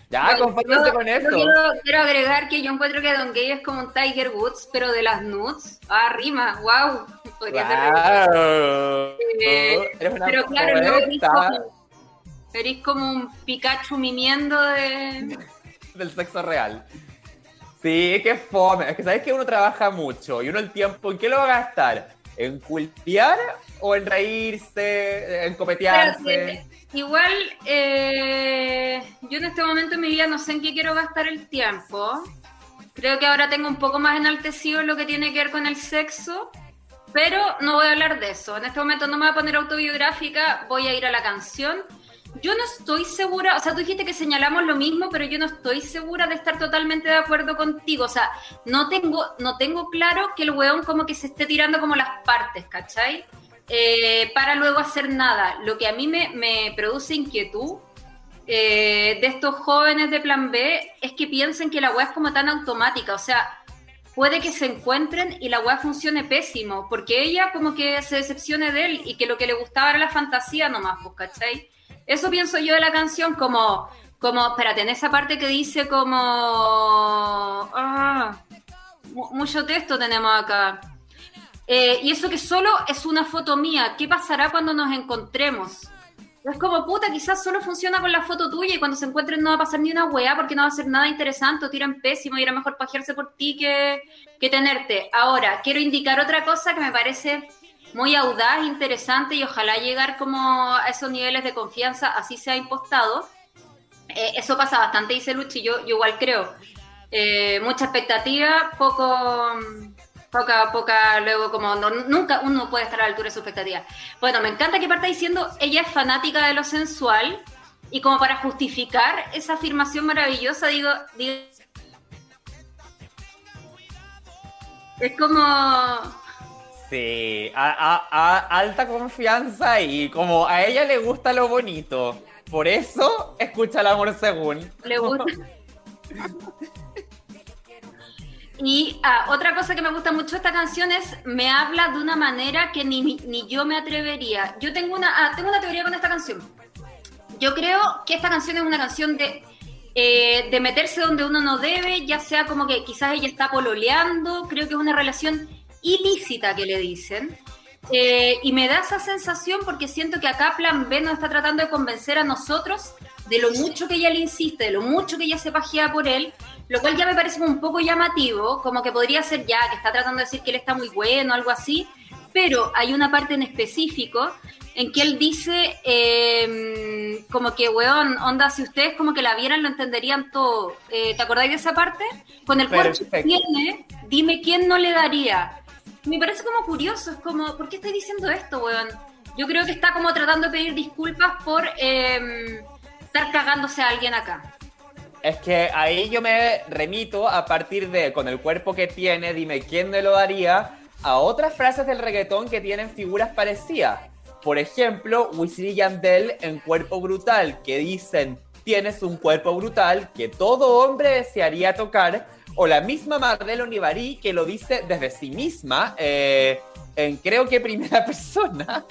Ya, Bueno, yo- con yo eso. Quiero, quiero agregar que yo encuentro que Don Gay es como un Tiger Woods, pero de las nudes. Ah, rima, wow. (laughs) Podría ser Wow. Eh, pero claro, no, eres como, eres como un Pikachu mimiendo de... (laughs) del sexo real. Sí, qué fome. Es que sabes que uno trabaja mucho y uno el tiempo, ¿en qué lo va a gastar? ¿En culpear o en reírse, en copetearse? Igual, eh, yo en este momento en mi vida no sé en qué quiero gastar el tiempo. Creo que ahora tengo un poco más enaltecido lo que tiene que ver con el sexo, pero no voy a hablar de eso. En este momento no me voy a poner autobiográfica, voy a ir a la canción. Yo no estoy segura, o sea, tú dijiste que señalamos lo mismo, pero yo no estoy segura de estar totalmente de acuerdo contigo. O sea, no tengo, no tengo claro que el weón como que se esté tirando como las partes, ¿cachai? Eh, para luego hacer nada. Lo que a mí me, produce inquietud eh, de estos jóvenes de plan B es que piensen que la weá es como tan automática. O sea, puede que se encuentren y la weá funcione pésimo, porque ella como que se decepcione de él y que lo que le gustaba era la fantasía nomás, pues, ¿cachai? Eso pienso yo de la canción como, como, espérate, en esa parte que dice como... Ah, mu- mucho texto tenemos acá. Eh, y eso que solo es una foto mía, ¿qué pasará cuando nos encontremos? Es como, puta, quizás solo funciona con la foto tuya y cuando se encuentren no va a pasar ni una weá porque no va a ser nada interesante o tiran pésimo y era mejor pajearse por ti que, que tenerte. Ahora, quiero indicar otra cosa que me parece muy audaz, interesante y ojalá llegar como a esos niveles de confianza, así sea impostado. Eh, eso pasa bastante, dice Luchi, yo, yo igual creo. Eh, mucha expectativa, poco poca, poca, luego como no- nunca uno puede estar a la altura de su expectativa. Bueno, me encanta que parta diciendo ella es fanática de lo sensual y como para justificar esa afirmación maravillosa digo, digo es como Sí, a, a- a- alta confianza y como a ella le gusta lo bonito. Por eso escucha el amor según. le gusta. (laughs) Y ah, otra cosa que me gusta mucho esta canción es me habla de una manera que ni, ni yo me atrevería. Yo tengo una, ah, tengo una teoría con esta canción. Yo creo que esta canción es una canción de, eh, de meterse donde uno no debe, ya sea como que quizás ella está pololeando, creo que es una relación ilícita que le dicen. Eh, y me da esa sensación porque siento que acá Plan B nos está tratando de convencer a nosotros de lo mucho que ella le insiste, de lo mucho que ella se pajea por él, lo cual ya me parece un poco llamativo, como que podría ser ya, que está tratando de decir que él está muy bueno, algo así, pero hay una parte en específico en que él dice eh, como que, weón, onda, si ustedes como que la vieran lo entenderían todo. Eh, ¿Te acordáis de esa parte? Con el cuerpo que tiene, dime quién no le daría. Me parece como curioso, es como, ¿por qué estoy diciendo esto, weón? Yo creo que está como tratando de pedir disculpas por eh, estar cagándose a alguien acá. Es que ahí yo me remito a partir de, con el cuerpo que tiene, dime quién me lo daría, a otras frases del reggaetón que tienen figuras parecidas. Por ejemplo, Wisin y Yandel en Cuerpo Brutal, que dicen, tienes un cuerpo brutal que todo hombre desearía tocar, o la misma Marlene Onivari que lo dice desde sí misma, eh, en creo que primera (laughs) persona.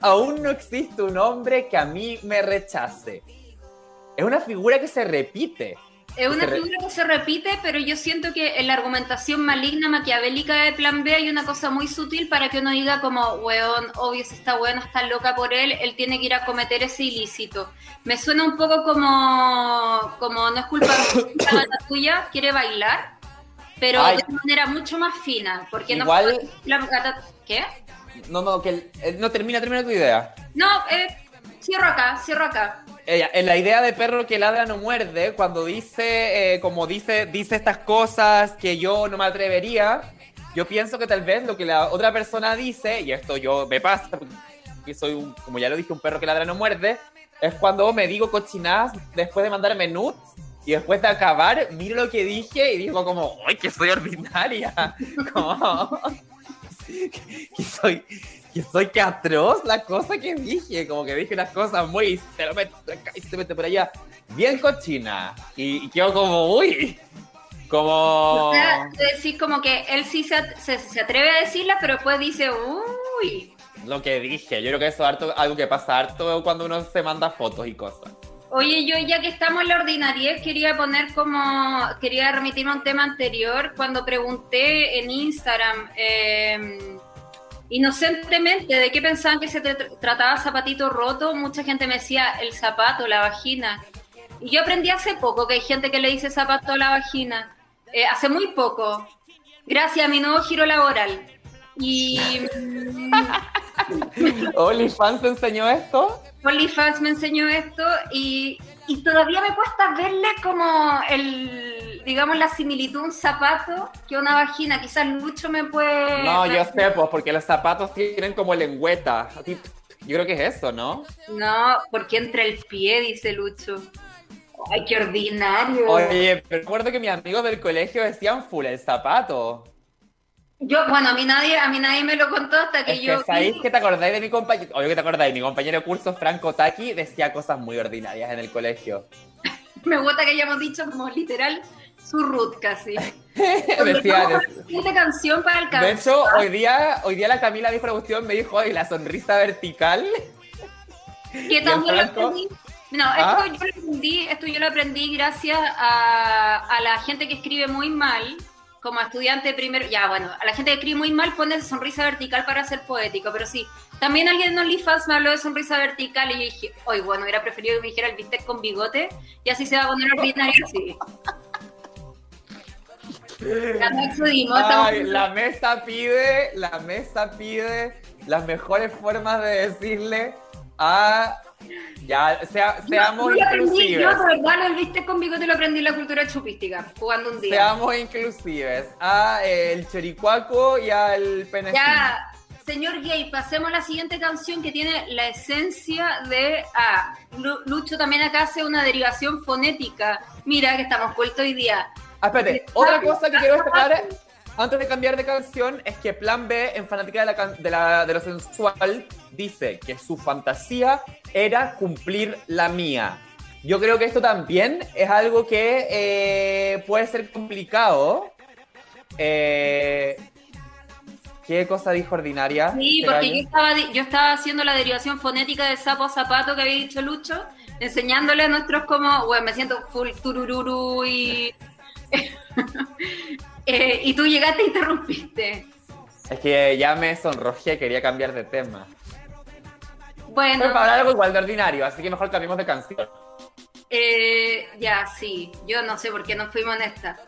Aún no existe un hombre que a mí me rechace. Es una figura que se repite. Es una figura que se repite, pero yo siento que en la argumentación maligna maquiavélica de Plan B hay una cosa muy sutil para que uno diga como, weón, obvio, si está bueno, está loca por él, él tiene que ir a cometer ese ilícito. Me suena un poco como, como no es culpa mía, (coughs) la tuya, quiere bailar, pero Ay. de una manera mucho más fina, porque Igual- no ¿qué? No, no, que el- eh, no termina, termina tu idea. No, eh, cierro acá, cierro acá. Ella, en la idea de perro que ladra no muerde, cuando dice, eh, como dice, dice estas cosas que yo no me atrevería, yo pienso que tal vez lo que la otra persona dice, y esto yo me pasa, porque soy un, como ya lo dije, un perro que ladra no muerde, es cuando me digo cochinadas después de mandarme nudes, y después de acabar, miro lo que dije y digo como, ¡ay, que soy ordinaria! (laughs) Como, (laughs) que soy, que soy que atroz la cosa que dije, como que dije unas cosas muy, se lo mete por acá y se mete por allá, bien cochina, y, y quedo como, uy, como... O sea, decís como que él sí se, se, se atreve a decirla, pero después dice, uy. Lo que dije, yo creo que eso es harto- algo que pasa harto cuando uno se manda fotos y cosas. Oye, yo ya que estamos en la ordinariedad, quería poner como, quería remitirme a un tema anterior, cuando pregunté en Instagram, eh, inocentemente, de qué pensaban que se tr- trataba zapatito roto, mucha gente me decía el zapato, la vagina. Y yo aprendí hace poco que hay gente que le dice zapato a la vagina. Eh, hace muy poco. Gracias a mi nuevo giro laboral. Y. (laughs) ¿OnlyFans te enseñó esto? OnlyFans me enseñó esto y, y todavía me cuesta verle como el, digamos, la similitud un zapato que una vagina. Quizás Lucho me puede... No, yo sé, pues, porque los zapatos tienen como lengüeta. Yo creo que es eso, ¿no? No, porque entre el pie, dice Lucho. Ay, qué ordinario. Oye, pero recuerdo que mis amigos del colegio decían full el zapato. Yo, bueno, a mí nadie, a mí nadie me lo contó hasta que Es yo... que sabéis que te acordáis de mi compañero, obvio que te acordáis, mi compañero de curso Franco Taki decía cosas muy ordinarias en el colegio. (laughs) Me gusta que hayamos dicho como literal su root casi. (laughs) decía, siguiente canción para el de hecho, hoy día, hoy día la Camila dijo la cuestión, me dijo, oye, la sonrisa vertical. Que (laughs) también lo aprendí. No, ¿Ah? esto yo lo aprendí, esto yo lo aprendí gracias a, a la gente que escribe muy mal, como estudiante primero, ya bueno, a la gente que escribe muy mal pone sonrisa vertical para ser poético, pero sí, también alguien en OnlyFans me habló de sonrisa vertical y yo dije, oye, bueno, hubiera preferido que me dijera el bistec con bigote y así se va a poner ordinario. Ya excedimos, estamos- Ay, la mesa pide, la mesa pide las mejores formas de decirle a... Ya, sea- seamos Yo lo aprendí, inclusives. yo verdad el bistec con bigote lo aprendí en la cultura chupística, jugando un día. Seamos inclusives. A el choricuaco y al pene. Ya, señor gay, pasemos a la siguiente canción que tiene la esencia de. Ah, Lu- Lucho también acá hace una derivación fonética. Mira que estamos vueltos hoy día. Ah, espérate, otra cosa que quiero destacar antes de cambiar de canción es que Plan B, en fanática de, la de, la- de lo sensual, dice que su fantasía era cumplir la mía. Yo creo que esto también es algo que eh, puede ser complicado. Eh, ¿Qué cosa dijo ordinaria? Sí, porque yo gallo? estaba, yo estaba haciendo la derivación fonética de sapo a zapato que había dicho Lucho, enseñándole a nuestros como, bueno, me siento full turururu y. (laughs) (laughs) Eh, y tú llegaste e interrumpiste. Es que ya me sonrojé, quería cambiar de tema. Bueno. Pero para hablar algo igual de ordinario, así que mejor cambiemos de canción. Eh, ya, sí. Yo no sé por qué no fuimos en esta.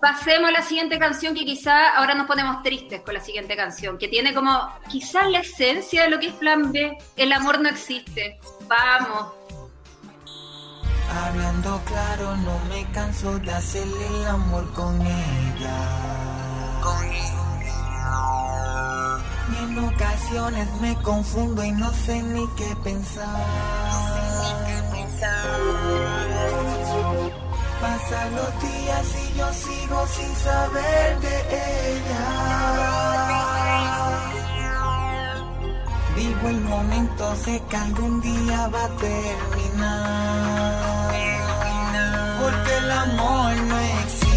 Pasemos a la siguiente canción que quizá ahora nos ponemos tristes con la siguiente canción, que tiene como quizás la esencia de lo que es plan B. El amor no existe. Vamos. Hablando claro, no me canso de hacerle el amor con ella. Con ella. Y en ocasiones me confundo y no sé ni qué pensar. Pasan los días y yo sigo sin saber de ella. Vivo el momento, sé que algún día va a terminar. Porque el amor no existe.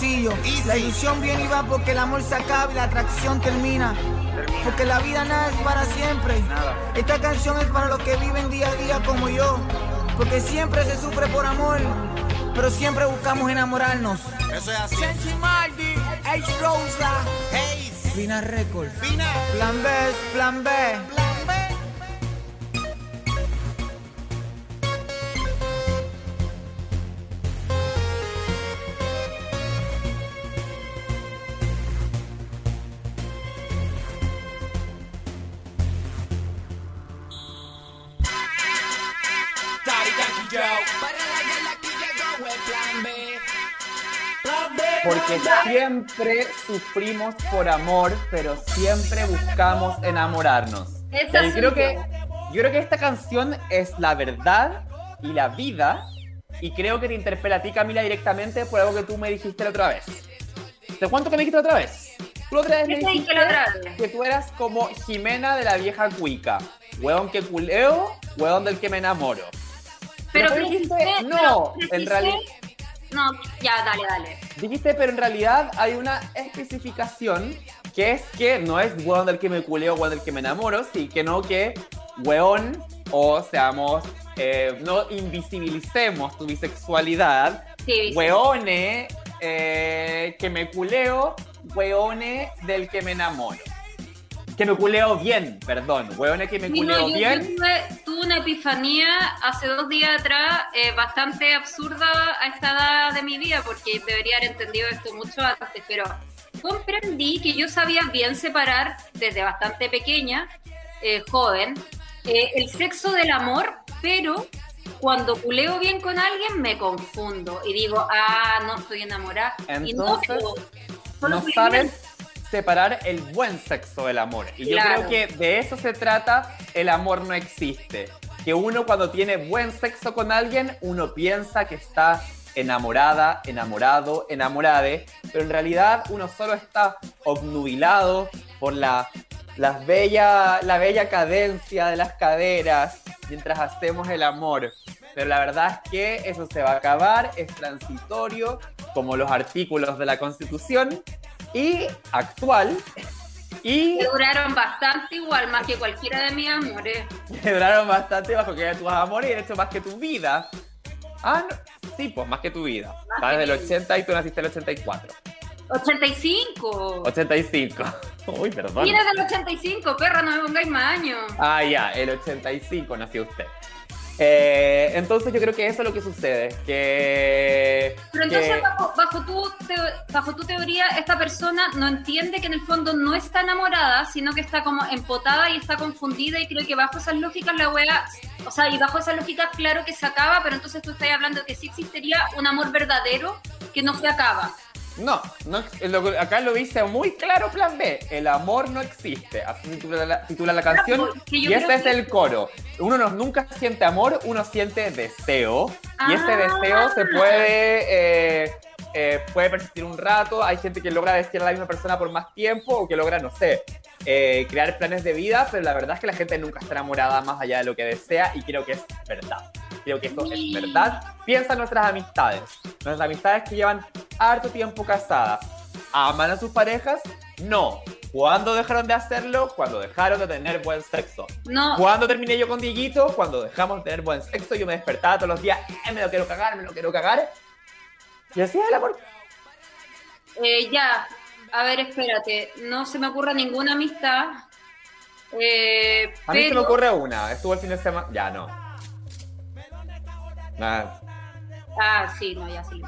Sencillo, Easy. la ilusión viene y va porque el amor se acaba y la atracción termina. Porque la vida nada es para siempre. Esta canción es para los que viven día a día como yo. Porque siempre se sufre por amor, pero siempre buscamos enamorarnos. Eso es así. Senchi Mardi, H. Rosa, Hey, Fina Records. Fina. Plan B es plan B. Plan siempre sufrimos por amor, pero siempre buscamos enamorarnos. Esa Y soy creo que, yo. yo creo que esta canción es la verdad y la vida. Y creo que te interpela a ti, Camila, directamente por algo que tú me dijiste la otra vez. ¿Te cuento que me dijiste la otra vez? Tú la otra vez me ¿Qué te dije dijiste que tú eras como Jimena de la vieja cuica. Hueón que culeo, hueón del que me enamoro. Pero precisé- dijiste, no, pero en realidad... No, ya, dale, dale. Dijiste, pero en realidad hay una especificación que es que no es weón del que me culeo, weón del que me enamoro, sí que no que weón o seamos, eh, no invisibilicemos tu bisexualidad, Sí, weone eh, que me culeo, weone del que me enamoro. Que me culeo bien, perdón, weone que me Sí, no, culeo yo, bien. tuve, tuve una epifanía hace dos días atrás eh, bastante absurda a esta edad de mi vida porque debería haber entendido esto mucho antes, pero comprendí que yo sabía bien separar desde bastante pequeña, eh, joven, eh, el sexo del amor, pero cuando culeo bien con alguien me confundo y digo, ah, no estoy enamorada. y no, Entonces, solo no culeo sabes. Separar el buen sexo del amor. Y yo creo que de eso se trata, el amor no existe. Que uno cuando tiene buen sexo con alguien, uno piensa que está enamorada, enamorado, enamorade, pero en realidad uno solo está obnubilado por la, las bella, la bella cadencia de las caderas mientras hacemos el amor. Pero la verdad es que eso se va a acabar, es transitorio, como los artículos de la Constitución, y actual, y Que duraron bastante igual, más que cualquiera de mis amores. (laughs) que duraron bastante bajo que tus amores y de hecho más que tu vida. Ah, no. sí, pues más que tu vida. Estás del mi 80 y tú naciste en el 84. 85. 85. Uy, perdón. Mira del 85, perra, no me pongáis más años. Ah, ya, el 85 nació usted. Eh, entonces yo creo que eso es lo que sucede. Que. Pero entonces, que- bajo, bajo, tu bajo tu teoría, esta persona no entiende que en el fondo no está enamorada, sino que está como empotada y está confundida y creo que bajo esas lógicas la wea, o sea, y bajo esas lógicas claro que se acaba, pero entonces tú estás hablando que sí existiría un amor verdadero que no se acaba. No, no lo- acá lo dice muy claro plan B. El amor no existe. Así titula la, titula la canción. pues, Y ese es que- el coro. Uno no, nunca siente amor, uno siente deseo. Y ese Ah. deseo se puede, eh, eh, puede persistir un rato. Hay gente que logra desear a la misma persona por más tiempo o que logra, no sé, eh, crear planes de vida. Pero la verdad es que la gente nunca está enamorada más allá de lo que desea y creo que es verdad. Creo que eso es verdad. Piensa en nuestras amistades. Nuestras amistades que llevan harto tiempo casadas. ¿Aman a sus parejas? No. ¿Cuándo dejaron de hacerlo? Cuando dejaron de tener buen sexo. No, ¿Cuándo terminé yo con Dieguito? Cuando dejamos de tener buen sexo, yo me despertaba todos los días, "Eh, me lo quiero cagar, me lo quiero cagar. Y hacía el amor. eh, ya. A ver, espérate. No se me ocurre ninguna amistad. Eh, A mí se me pero- ocurre una, estuvo el fin de semana, ya no. Ah, sí, no, ya sí.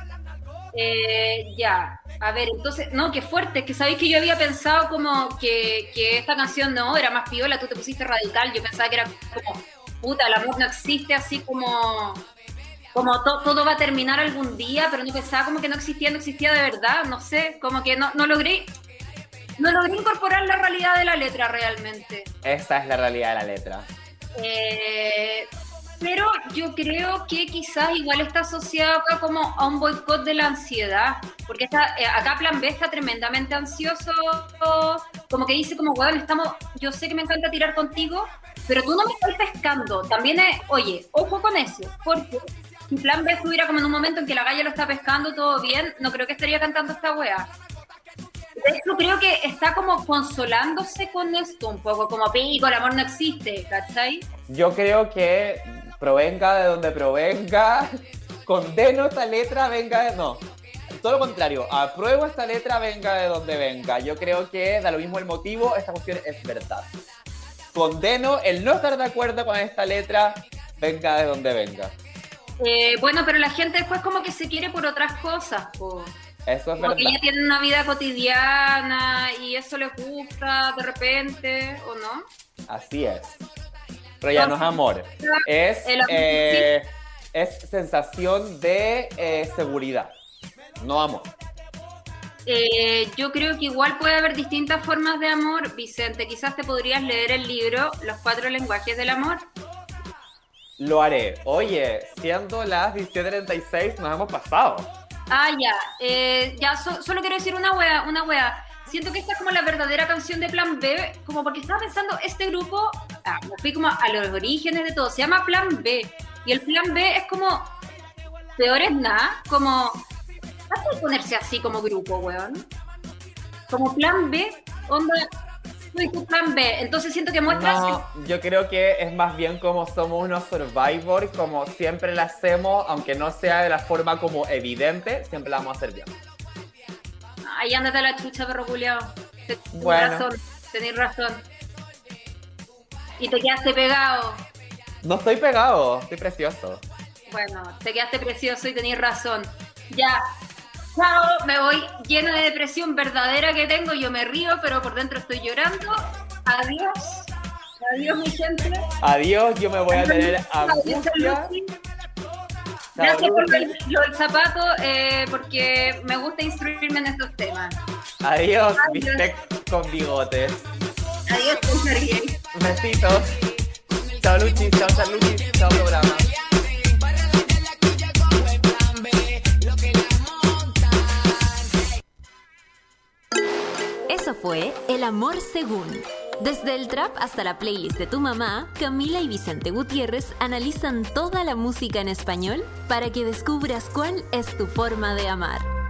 Eh, ya, a ver, entonces, no, qué fuerte, que sabéis que yo había pensado como que, que esta canción no, era más piola, tú te pusiste radical, yo pensaba que era como, puta, el amor no existe así como, como to- todo va a terminar algún día, pero no pensaba como que no existía, no existía de verdad, no sé, como que no, no logré, no logré incorporar la realidad de la letra realmente. Esa es la realidad de la letra. Eh, pero yo creo que quizás igual está asociado acá como a un boicot de la ansiedad, porque está, eh, acá Plan B está tremendamente ansioso, como que dice como, weón, estamos, yo sé que me encanta tirar contigo, pero tú no me estás pescando. También es, oye, ojo con eso, porque si Plan B estuviera como en un momento en que la galla lo está pescando todo bien, no creo que estaría cantando esta wea. De creo que está como consolándose con esto un poco, como pico, el amor no existe, ¿cachai? Yo creo que provenga de donde provenga, condeno esta letra, venga de... No, todo lo contrario, apruebo esta letra, venga de donde venga. Yo creo que da lo mismo el motivo, esta cuestión es verdad. Condeno el no estar de acuerdo con esta letra, venga de donde venga. Eh, bueno, pero la gente después como que se quiere por otras cosas, po. Eso es como que verdad. ya tienen una vida cotidiana y eso les gusta de repente, ¿o no? Así es. Pero ya no es amor. Es, eh, es sensación de eh, seguridad. No amor. Eh, yo creo que igual puede haber distintas formas de amor. Vicente, quizás te podrías leer el libro Los cuatro lenguajes del amor. Lo haré. Oye, siendo las 17.36, nos hemos pasado. Ah, ya. Eh, ya, so- solo quiero decir una wea, una wea. Siento que esta es como la verdadera canción de Plan B, como porque estaba pensando, este grupo, ah, me fui como a los orígenes de todo, se llama Plan B. Y el Plan B es como, peor es nada, como, ¿hace ponerse así como grupo, weón? Como Plan B, onda, Plan B, entonces siento que muestra... No, yo creo que es más bien como somos unos survivor, como siempre la hacemos, aunque no sea de la forma como evidente, siempre la vamos a hacer bien. Ahí ándate a la chucha, perro culiao. Tenés Bueno. razón, tenés razón. Y te quedaste pegado. No estoy pegado, estoy precioso. Bueno, te quedaste precioso y tenés razón. Ya. Chao, me voy llena de depresión verdadera que tengo. Yo me río, pero por dentro estoy llorando. Adiós. Adiós, mi gente. Adiós, yo me voy a tener angustia. Gracias por lo del zapato, eh, porque me gusta instruirme en estos temas. Adiós, Adiós. bistec con bigotes. Adiós, Sergey. Besitos. Chao, Luchi, chao, chao, Luchi, chao, programa. Eso fue El Amor Según. Desde el trap hasta la playlist de tu mamá, Camila y Vicente Gutiérrez analizan toda la música en español para que descubras cuál es tu forma de amar.